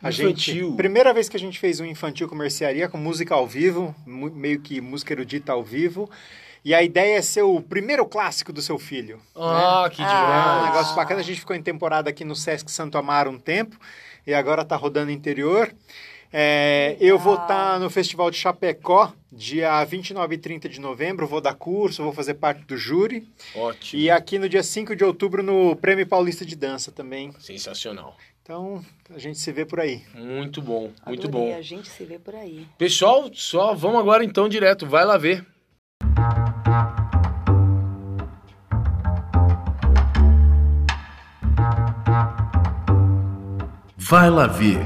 A Infantil. gente, primeira vez que a gente fez um infantil com mercearia, com música ao vivo, meio que música erudita ao vivo. E a ideia é ser o primeiro clássico do seu filho. Ah, que Ah. É um demais. negócio bacana. A gente ficou em temporada aqui no Sesc Santo Amaro um tempo e agora tá rodando interior. É, eu vou estar no Festival de Chapecó, dia 29 e 30 de novembro. Vou dar curso, vou fazer parte do júri. Ótimo. E aqui no dia 5 de outubro no Prêmio Paulista de Dança também. Sensacional. Então a gente se vê por aí. Muito bom, muito Adorei, bom. A gente se vê por aí. Pessoal, só vamos agora então direto, vai lá ver. Vai lá ver.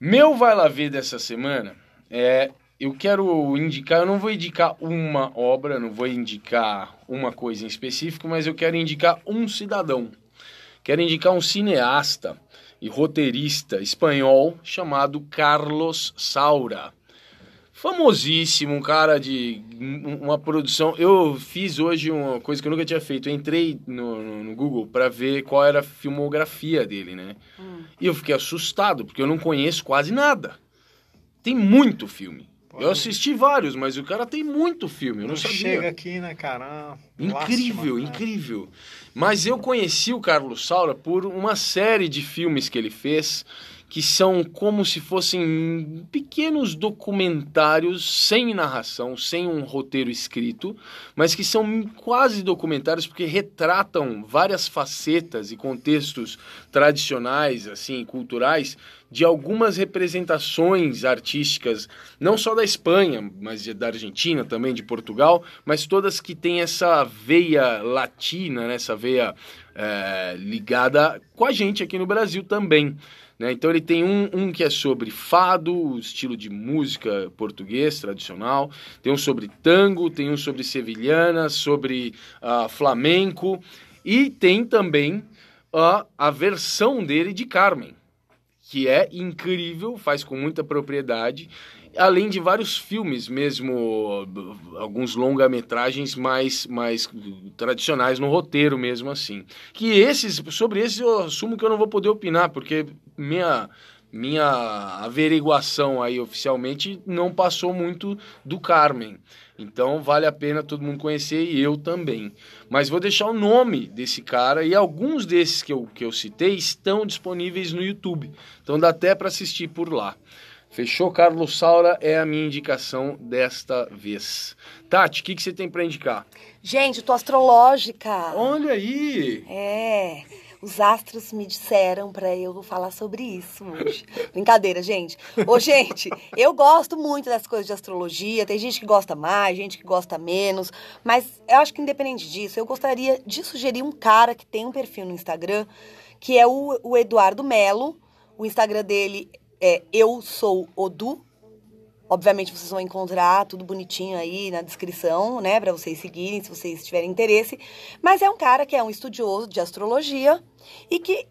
Meu vai lá ver dessa semana é. Eu quero indicar, eu não vou indicar uma obra, não vou indicar uma coisa em específico, mas eu quero indicar um cidadão. Quero indicar um cineasta e roteirista espanhol chamado Carlos Saura. Famosíssimo, um cara de um- uma produção. Eu fiz hoje uma coisa que eu nunca tinha feito. Eu entrei no, no- no Google para ver qual era a filmografia dele, né? E eu fiquei assustado, porque eu não conheço quase nada. Tem muito filme. Eu assisti vários, mas o cara tem muito filme. Eu não, sabia. chega aqui, né, cara? Incrível, lástima, né? incrível. Mas eu conheci o Carlos Saura por uma série de filmes que ele fez que são como se fossem pequenos documentários sem narração, sem um roteiro escrito, mas que são quase documentários porque retratam várias facetas e contextos tradicionais, assim, culturais de algumas representações artísticas, não só da Espanha, mas da Argentina também, de Portugal, mas todas que têm essa veia latina, né, essa veia é, ligada com a gente aqui no Brasil também. Né? Então ele tem um, um que é sobre fado, estilo de música português tradicional, tem um sobre tango, tem um sobre sevilhana, sobre ah, flamenco, e tem também a, a versão dele de Carmen que é incrível, faz com muita propriedade, além de vários filmes mesmo, alguns longa-metragens mais, mais tradicionais no roteiro mesmo assim. Que esses, sobre esses eu assumo que eu não vou poder opinar, porque minha minha averiguação aí oficialmente não passou muito do Carmen. Então vale a pena todo mundo conhecer e eu também. Mas vou deixar o nome desse cara e alguns desses que eu, que eu citei estão disponíveis no YouTube. Então dá até para assistir por lá. Fechou? Carlos Saura é a minha indicação desta vez. Tati, o que, que você tem para indicar? Gente, eu tô astrológica. Olha aí! É, os astros me disseram pra eu falar sobre isso hoje. Brincadeira, gente. Ô, gente, eu gosto muito das coisas de astrologia. Tem gente que gosta mais, gente que gosta menos. Mas eu acho que independente disso, eu gostaria de sugerir um cara que tem um perfil no Instagram, que é o, o Eduardo Melo. O Instagram dele é Eu Sou Odu. Obviamente vocês vão encontrar tudo bonitinho aí na descrição, né, para vocês seguirem se vocês tiverem interesse. Mas é um cara que é um estudioso de astrologia e que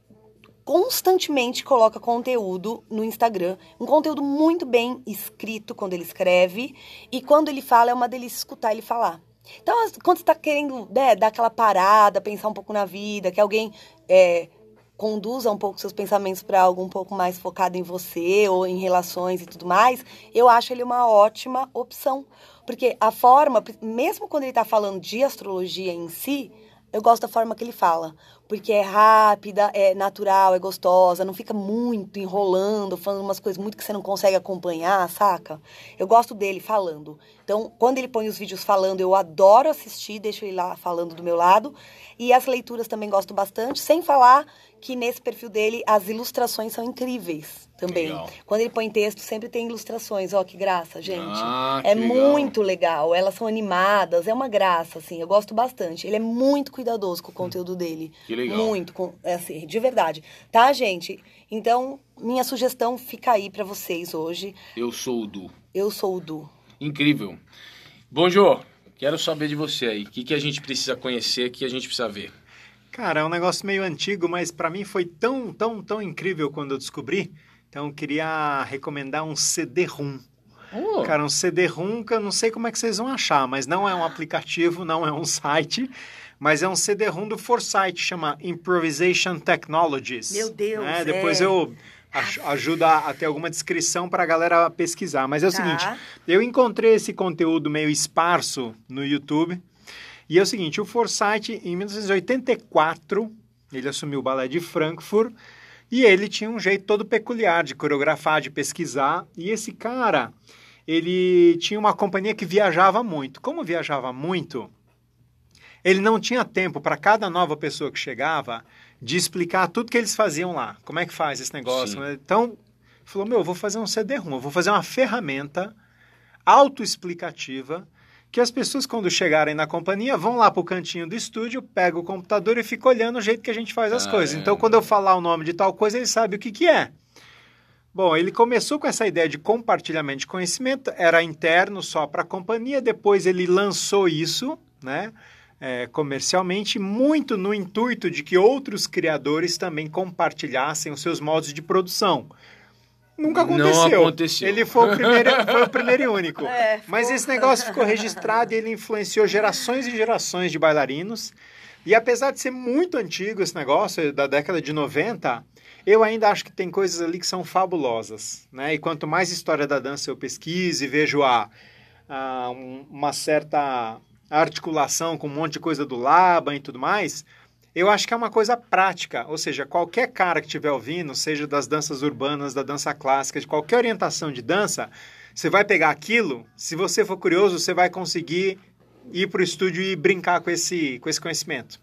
constantemente coloca conteúdo no Instagram, um conteúdo muito bem escrito quando ele escreve e quando ele fala é uma delícia escutar ele falar. Então, quando você está querendo né, dar aquela parada, pensar um pouco na vida, que alguém é, conduza um pouco seus pensamentos para algo um pouco mais focado em você ou em relações e tudo mais, eu acho ele uma ótima opção. Porque a forma, mesmo quando ele está falando de astrologia em si, eu gosto da forma que ele fala. Porque é rápida, é natural, é gostosa, não fica muito enrolando, falando umas coisas muito que você não consegue acompanhar, saca? Eu gosto dele falando. Então, quando ele põe os vídeos falando, eu adoro assistir, deixo ele lá falando do meu lado. E as leituras também gosto bastante, sem falar que nesse perfil dele as ilustrações são incríveis também. Legal. Quando ele põe texto, sempre tem ilustrações. Ó, que graça, gente. Ah, é legal. muito legal. Elas são animadas, é uma graça, assim. Eu gosto bastante. Ele é muito cuidadoso com o conteúdo dele. Que legal. Muito, com, é assim, de verdade. Tá, gente? Então, minha sugestão fica aí pra vocês hoje. Eu sou o Du. Eu sou o Du. Incrível. Bom, Jô, quero saber de você aí. O que, que a gente precisa conhecer, o que a gente precisa ver? Cara, é um negócio meio antigo, mas para mim foi tão, tão, tão incrível quando eu descobri. Então eu queria recomendar um CD-ROM. Oh. Cara, um CD-ROM que eu não sei como é que vocês vão achar, mas não é um aplicativo, não é um site, mas é um CD-ROM do Foresight, chama Improvisation Technologies. Meu Deus, né? é. Depois eu ach- ajudo a, a ter alguma descrição para a galera pesquisar. Mas é o Tá. seguinte, eu encontrei esse conteúdo meio esparso no YouTube, e é o seguinte, o Forsyth, em 1984, ele assumiu o balé de Frankfurt, e ele tinha um jeito todo peculiar de coreografar, de pesquisar, e esse cara, ele tinha uma companhia que viajava muito. Como viajava muito, ele não tinha tempo para cada nova pessoa que chegava de explicar tudo que eles faziam lá. Como é que faz esse negócio? Sim. Então, falou, meu, eu vou fazer um CD-ROM, vou fazer uma ferramenta autoexplicativa que as pessoas, quando chegarem na companhia, vão lá para o cantinho do estúdio, pegam o computador e ficam olhando o jeito que a gente faz as Ah, coisas. é. Então, quando eu falar o nome de tal coisa, ele sabe o que, que é. Bom, ele começou com essa ideia de compartilhamento de conhecimento, era interno só para a companhia, depois ele lançou isso, né, é, comercialmente, muito no intuito de que outros criadores também compartilhassem os seus modos de produção. Nunca Não aconteceu. aconteceu. Ele foi o primeiro, (laughs) foi o primeiro e único. É, Mas esse negócio ficou (laughs) registrado e ele influenciou gerações e gerações de bailarinos. E apesar de ser muito antigo esse negócio, da década de 90, eu ainda acho que tem coisas ali que são fabulosas. Né? E quanto mais história da dança eu pesquiso e vejo a, a um- uma certa articulação com um monte de coisa do Laban e tudo mais, eu acho que é uma coisa prática. Ou seja, qualquer cara que estiver ouvindo, seja das danças urbanas, da dança clássica, de qualquer orientação de dança, você vai pegar aquilo, se você for curioso, você vai conseguir ir para o estúdio e brincar com esse, com esse conhecimento.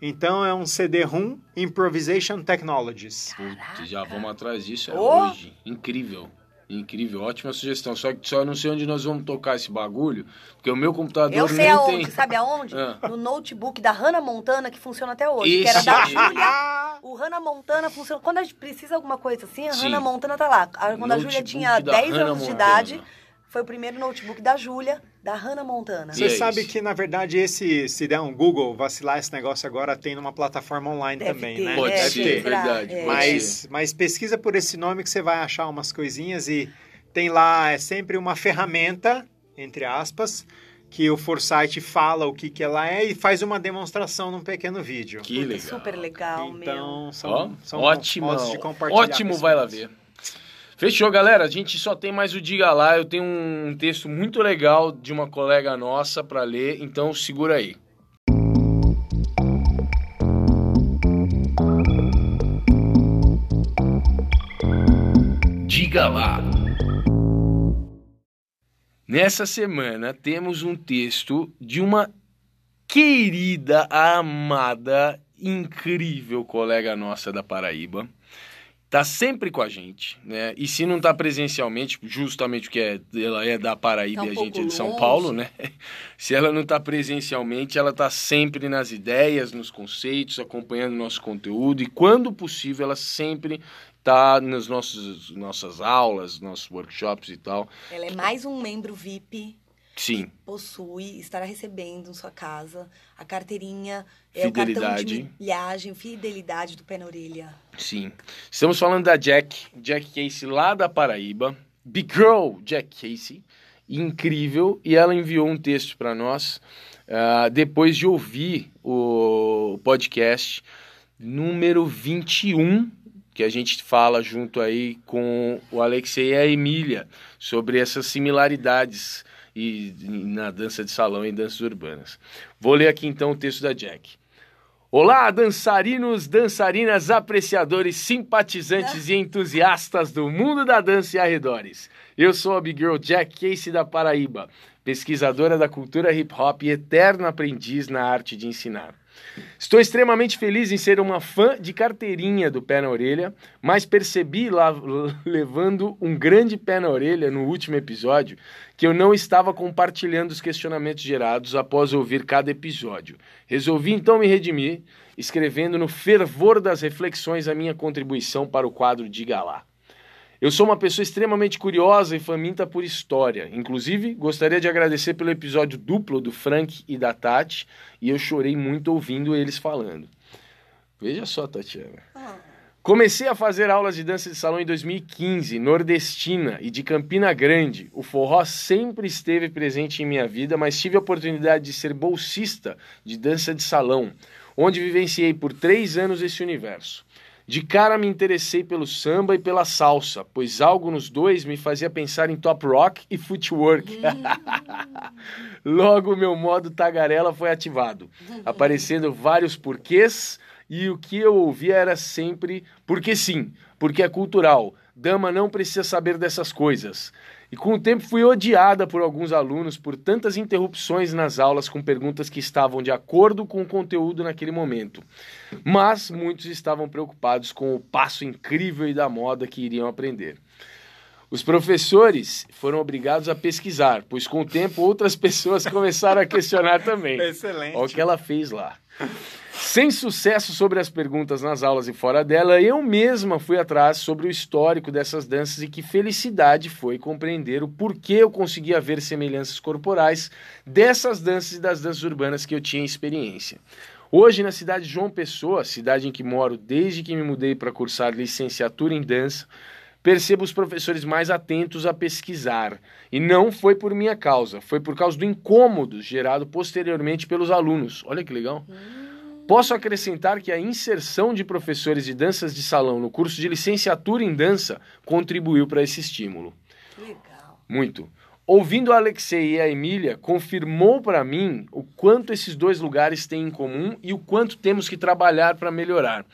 Então é um CD-ROM Improvisation Technologies. Putz, já vamos atrás disso, é Oh! hoje. Incrível. Incrível, ótima sugestão. Só que só não sei onde nós vamos tocar esse bagulho, porque o meu computador Eu sei aonde, tem. sabe aonde? Ah. No notebook da Hannah Montana, que funciona até hoje. Que era da. Júlia. O Hannah Montana funciona. Quando a gente precisa de alguma coisa assim, a Sim. Hannah Montana tá lá. Quando a Júlia Notebook tinha da 10 Hannah anos de Montana. idade, foi o primeiro notebook da Júlia, da Hannah Montana. Você é sabe que, na verdade, esse, se der um Google, vacilar esse negócio agora, tem numa plataforma online Deve também, ter, né? Pode é, ser, Deve ter. será? verdade. É. Mas, mas pesquisa por esse nome que você vai achar umas coisinhas e tem lá, é sempre uma ferramenta, entre aspas, que o Foresight fala o que, que ela é e faz uma demonstração num pequeno vídeo. Que legal. Super legal, meu. Então, são, Ó, são ótimo, modos de compartilhar ótimo, vai lá ver. Fechou, galera. A gente só tem mais o Diga Lá. Eu tenho um texto muito legal de uma colega nossa para ler, então segura aí. Diga Lá. Nessa semana temos um texto de uma querida, amada, incrível colega nossa da Paraíba. Tá sempre com a gente, né? E se não tá presencialmente, justamente porque é- ela é da Paraíba Tá um e a gente é de São longe. Paulo, né? (laughs) Se ela não tá presencialmente, ela tá sempre nas ideias, nos conceitos, acompanhando nosso conteúdo e quando possível ela sempre tá nas nossos, nossas aulas, nossos workshops e tal. Ela é mais um membro VIP. Sim, Possui, estará recebendo em sua casa a carteirinha, é o cartão Fidelidade. de milhagem, fidelidade do pé na orelha. Sim. Estamos falando da Jack, Jack Casey lá da Paraíba. Big Girl Jack Casey. Incrível. E ela enviou um texto para nós ah, depois de ouvir o podcast número 21, que a gente fala junto aí com o Alexei e a Emília sobre essas similaridades e, na dança de salão e danças urbanas. Vou ler aqui então o texto da Jack. Olá, dançarinos, dançarinas, apreciadores, simpatizantes e entusiastas do mundo da dança e arredores. Eu sou a Big Girl Jack Casey da Paraíba, pesquisadora da cultura hip hop e eterno aprendiz na arte de ensinar. Estou extremamente feliz em ser uma fã de carteirinha do pé na orelha, mas percebi lá (laughs) levando um grande pé na orelha no último episódio que eu não estava compartilhando os questionamentos gerados após ouvir cada episódio. Resolvi então me redimir, escrevendo no fervor das reflexões a minha contribuição para o quadro Diga Lá. Eu sou uma pessoa extremamente curiosa e faminta por história. Inclusive, gostaria de agradecer pelo episódio duplo do Frank e da Tati, e eu chorei muito ouvindo eles falando. Veja só, Tatiana. Comecei a fazer aulas de dança de salão em 2015, nordestina e de Campina Grande. O forró sempre esteve presente em minha vida, mas tive a oportunidade de ser bolsista de dança de salão, onde vivenciei por três anos esse universo. De cara me interessei pelo samba e pela salsa, pois algo nos dois me fazia pensar em top rock e footwork. (laughs) Logo meu modo tagarela foi ativado, aparecendo vários porquês e o que eu ouvia era sempre porque sim, porque é cultural. Dama não precisa saber dessas coisas. E com o tempo fui odiada por alguns alunos por tantas interrupções nas aulas com perguntas que estavam de acordo com o conteúdo naquele momento. Mas muitos estavam preocupados com o passo incrível e da moda que iriam aprender. Os professores foram obrigados a pesquisar, pois com o tempo outras pessoas (laughs) começaram a questionar também. Excelente. Olha o que ela fez lá. Sem sucesso sobre as perguntas nas aulas e fora dela, eu mesma fui atrás sobre o histórico dessas danças e que felicidade foi compreender o porquê eu conseguia ver semelhanças corporais dessas danças e das danças urbanas que eu tinha experiência. Hoje, na cidade de João Pessoa, cidade em que moro desde que me mudei para cursar licenciatura em dança, percebo os professores mais atentos a pesquisar. E não foi por minha causa, foi por causa do incômodo gerado posteriormente pelos alunos. Olha que legal. Posso acrescentar que a inserção de professores de danças de salão no curso de licenciatura em dança contribuiu para esse estímulo. Legal. Muito. Ouvindo a Alexei e a Emília, confirmou para mim o quanto esses dois lugares têm em comum e o quanto temos que trabalhar para melhorar.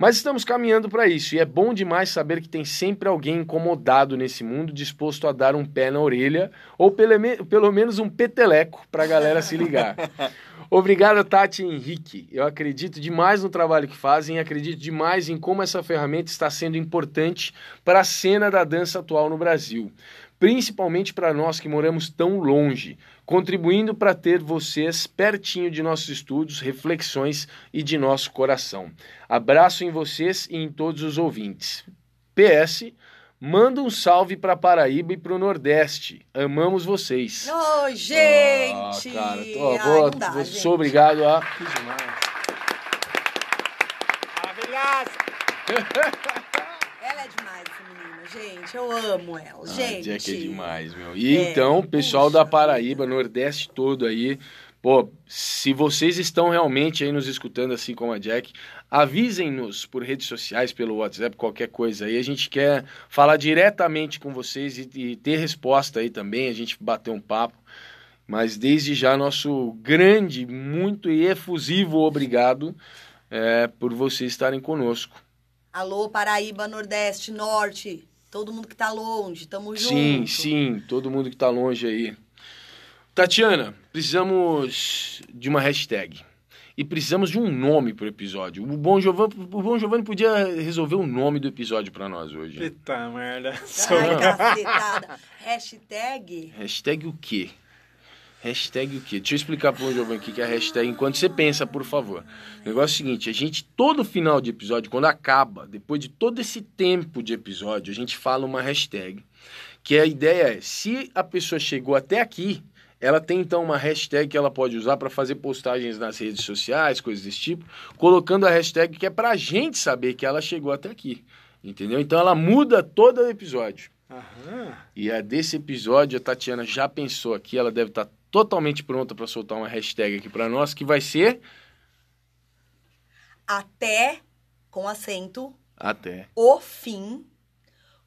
Mas estamos caminhando para isso e é bom demais saber que tem sempre alguém incomodado nesse mundo disposto a dar um pé na orelha ou pelo, pelo menos um peteleco para a galera se ligar. (laughs) Obrigado, Tati e Henrique. Eu acredito demais no trabalho que fazem e acredito demais em como essa ferramenta está sendo importante para a cena da dança atual no Brasil. Principalmente para nós que moramos tão longe, contribuindo para ter vocês pertinho de nossos estudos, reflexões e de nosso coração. Abraço em vocês e em todos os ouvintes. PS, manda um salve para Paraíba e para o Nordeste. Amamos vocês. Oi, gente! Ah, cara, tô, Ai, vou- dá, vou- gente. sou obrigado a. Maravilhosa. Ela é demais, menina, (laughs) gente. Eu amo ela, Ah, gente. Jack é demais, meu. E É, então, pessoal puxa da Paraíba, Nordeste todo aí, pô, se vocês estão realmente aí nos escutando assim como a Jack, avisem-nos por redes sociais, pelo WhatsApp, qualquer coisa aí. A gente quer falar diretamente com vocês e, e ter resposta aí também, a gente bater um papo. Mas desde já, nosso grande, muito e efusivo obrigado é, por vocês estarem conosco. Alô, Paraíba, Nordeste, Norte. Todo mundo que tá longe, tamo junto. Sim, sim, todo mundo que tá longe aí. Tatiana, precisamos de uma hashtag. E precisamos de um nome pro episódio. O Bom Giovanni, o Bom Giovanni podia resolver o nome do episódio pra nós hoje. Eita merda. Ai, cacetada. Hashtag. Hashtag o quê? Hashtag o quê? Deixa eu explicar pro Bom Giovanni o que é a hashtag enquanto você pensa, por favor. O negócio é o seguinte, a gente, todo final de episódio, quando acaba, depois de todo esse tempo de episódio, a gente fala uma hashtag. Que a ideia é, se a pessoa chegou até aqui, ela tem então uma hashtag que ela pode usar para fazer postagens nas redes sociais, coisas desse tipo, colocando a hashtag que é pra gente saber que ela chegou até aqui. Entendeu? Então ela muda todo o episódio. Aham. E a desse episódio, a Tatiana já pensou aqui, ela deve estar totalmente pronta para soltar uma hashtag aqui para nós, que vai ser Até, com acento, até. o fim,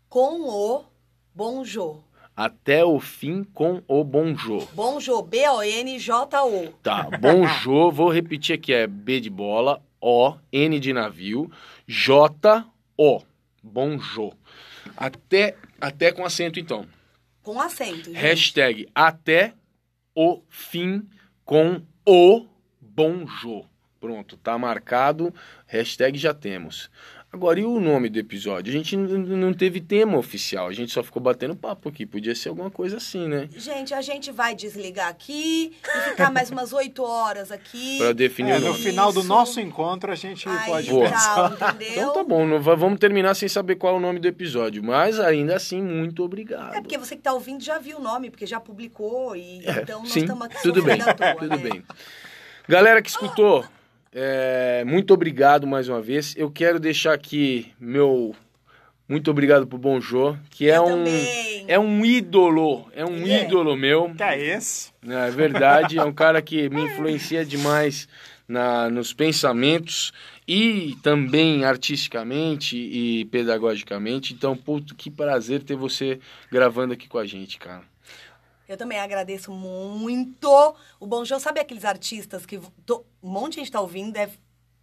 com o bonjô. Até o fim com o Bonjô. Bonjô, B-O-N-J-O. Tá, Bonjô, (laughs) vou repetir aqui, é B de bola, O, N de navio, J, O. Bonjô. Até, até com acento então. Com acento, gente. Hashtag até o fim com o Bonjô. Pronto, tá marcado. Hashtag já temos. Agora, e o nome do episódio? A gente não teve tema oficial, a gente só ficou batendo papo aqui. Podia ser alguma coisa assim, né? Gente, a gente vai desligar aqui e ficar mais umas oito horas aqui. Pra definir É, o no nome. final do Isso. nosso encontro a gente Aí, pode Boa. pensar. tal? Então tá bom, vamos terminar sem saber qual é o nome do episódio. Mas ainda assim, muito obrigado. É porque você que tá ouvindo já viu o nome, porque já publicou e É, então nós estamos aqui tudo bem, toa, tudo né? bem. Galera que escutou, é, muito obrigado mais uma vez. Eu quero deixar aqui meu muito obrigado pro Bonjô, que é Eu um é um ídolo, é um Ele é. ídolo meu. Que é esse? É verdade, é um cara que me influencia demais na, nos pensamentos e também artisticamente e pedagogicamente. Então, puto, que prazer ter você gravando aqui com a gente, cara. Eu também agradeço muito. O Bom João, sabe aqueles artistas que to- um monte de gente tá ouvindo, deve,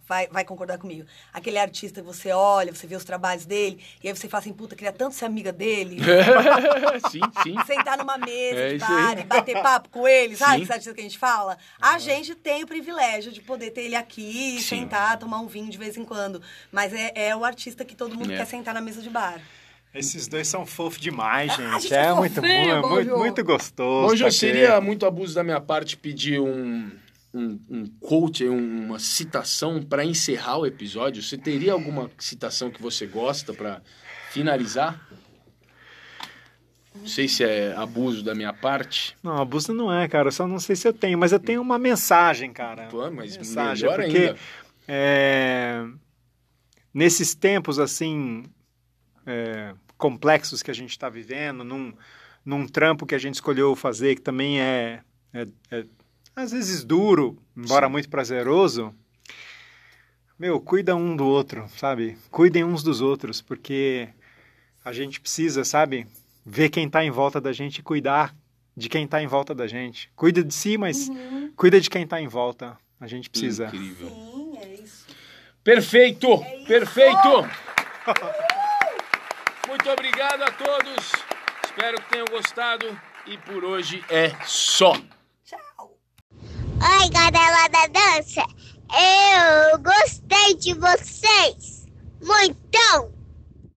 vai, vai concordar comigo. Aquele artista que você olha, você vê os trabalhos dele, e aí você fala assim, puta, queria tanto ser amiga dele. (laughs) sim, sim. Sentar numa mesa É de bar e bater papo com ele, sabe? Sim. Esse artista que a gente fala. A gente tem o privilégio de poder ter ele aqui, Sim. sentar, tomar um vinho de vez em quando. Mas é, é o artista que todo mundo É. quer sentar na mesa de bar. Esses dois são fofos demais, Ah, gente. é é muito bom, é muito, muito gostoso. Hoje aqui. seria muito abuso da minha parte pedir um, um, um quote, um- uma citação para encerrar o episódio. Você teria alguma citação que você gosta para finalizar? Não sei se é abuso da minha parte. Não, abuso não é, cara. Eu só não sei se eu tenho, mas eu tenho uma mensagem, cara. Pô, mas mensagem, melhor porque ainda. é, nesses tempos assim é, complexos que a gente está vivendo, num, num trampo que a gente escolheu fazer, que também é, é- é, às vezes duro, embora Sim. muito prazeroso. Meu, cuida um do outro, sabe? Cuidem uns dos outros, porque a gente precisa, sabe? Ver quem está em volta da gente e cuidar de quem está em volta da gente. Cuida de si, mas cuida de quem está em volta. A gente precisa. Incrível. Sim, é isso. Perfeito! É perfeito! Muito obrigado a todos. Espero que tenham gostado. E por hoje é só. Tchau. Oi, galera da dança. Eu gostei de vocês. muito.